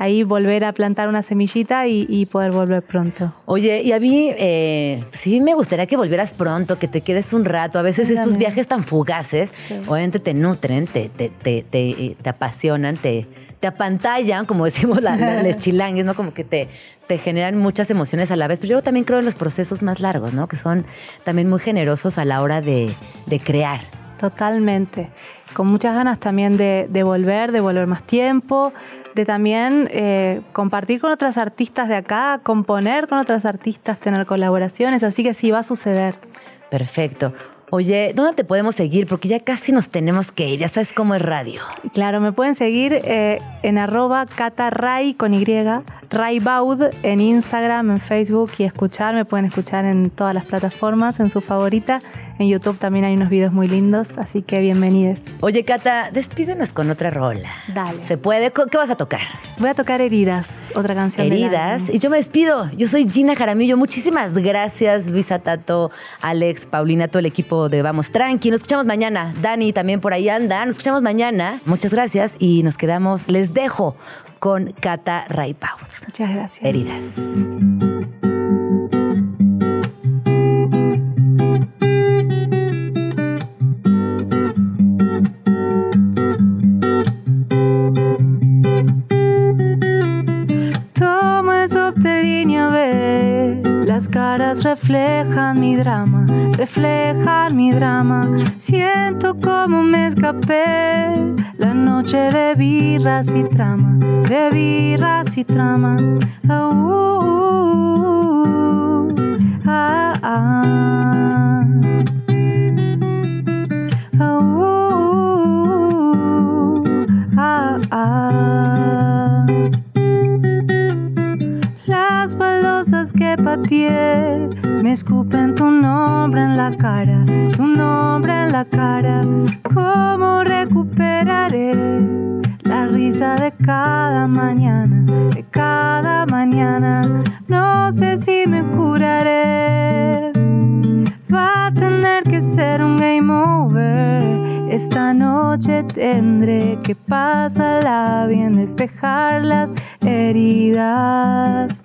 ahí volver a plantar una semillita y, poder volver pronto. Oye, y a mí eh, sí me gustaría que volvieras pronto, que te quedes un rato. A veces estos viajes tan fugaces, obviamente te nutren, te, te, te, te, apasionan, te, te apantallan, como decimos las <laughs> chilangues, ¿no? Como que te, te generan muchas emociones a la vez. Pero yo también creo en los procesos más largos, ¿no? Que son también muy generosos a la hora de, de crear. Totalmente. Con muchas ganas también de, de volver, de volver más tiempo, de también eh, compartir con otras artistas de acá, componer con otras artistas, tener colaboraciones, así que sí va a suceder. Perfecto. Oye, ¿dónde te podemos seguir? Porque ya casi nos tenemos que ir, ya sabes cómo es radio. Claro, me pueden seguir eh, en arroba cataray con Y, Raybaud en Instagram, en Facebook y escuchar, me pueden escuchar en todas las plataformas, en su favorita. En YouTube también hay unos videos muy lindos, así que bienvenidos. Oye, Cata, despídenos con otra rola. Dale. ¿Se puede? ¿Qué vas a tocar? Voy a tocar Heridas, otra canción. Heridas. y yo me despido. Yo soy Gina Jaramillo. Muchísimas gracias, Luisa Tato, Alex, Paulina, todo el equipo de Vamos Tranqui. Nos escuchamos mañana. Dani también por ahí anda. Nos escuchamos mañana. Muchas gracias y nos quedamos. Les dejo con Cata Raipau. Muchas gracias. Heridas. Caras reflejan mi drama, reflejan mi drama. Siento como me escapé la noche de birras y trama, de birras y trama. Ah, ah. ah, ah. Me escupen tu nombre en la cara, tu nombre en la cara. ¿Cómo recuperaré la risa de cada mañana, de cada mañana? No sé si me curaré. Va a tener que ser un game over esta noche tendré que pasarla bien, despejar las heridas.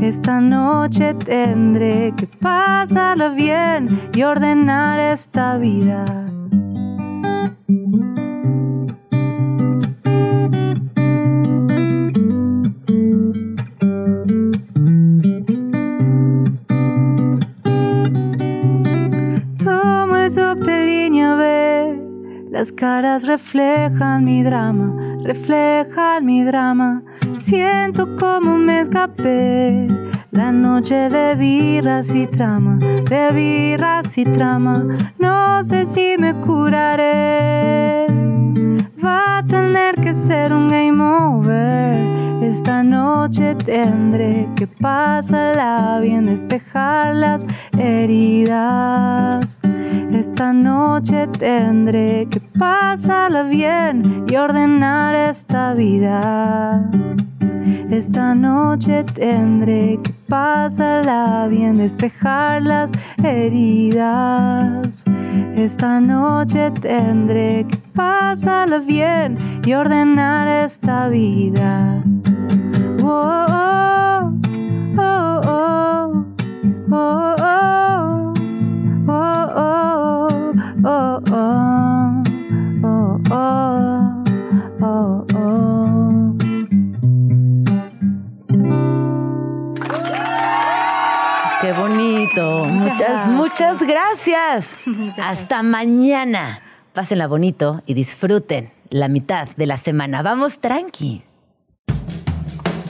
Esta noche tendré que pasarla bien y ordenar esta vida. Las caras reflejan mi drama, reflejan mi drama. Siento como me escapé. La noche de birras y trama, de birras y trama. No sé si me curaré. Va a tener que ser un game over. Esta noche tendré que pasarla bien, despejar las heridas Esta noche tendré que pasarla bien y ordenar esta vida. Esta noche tendré que pasarla bien, despejar las heridas. Esta noche tendré que pasarla bien y ordenar esta vida. Qué bonito. Muchas, <laughs> muchas gracias. Hasta mañana. Pásenla bonito y disfruten la mitad de la semana. Vamos tranqui.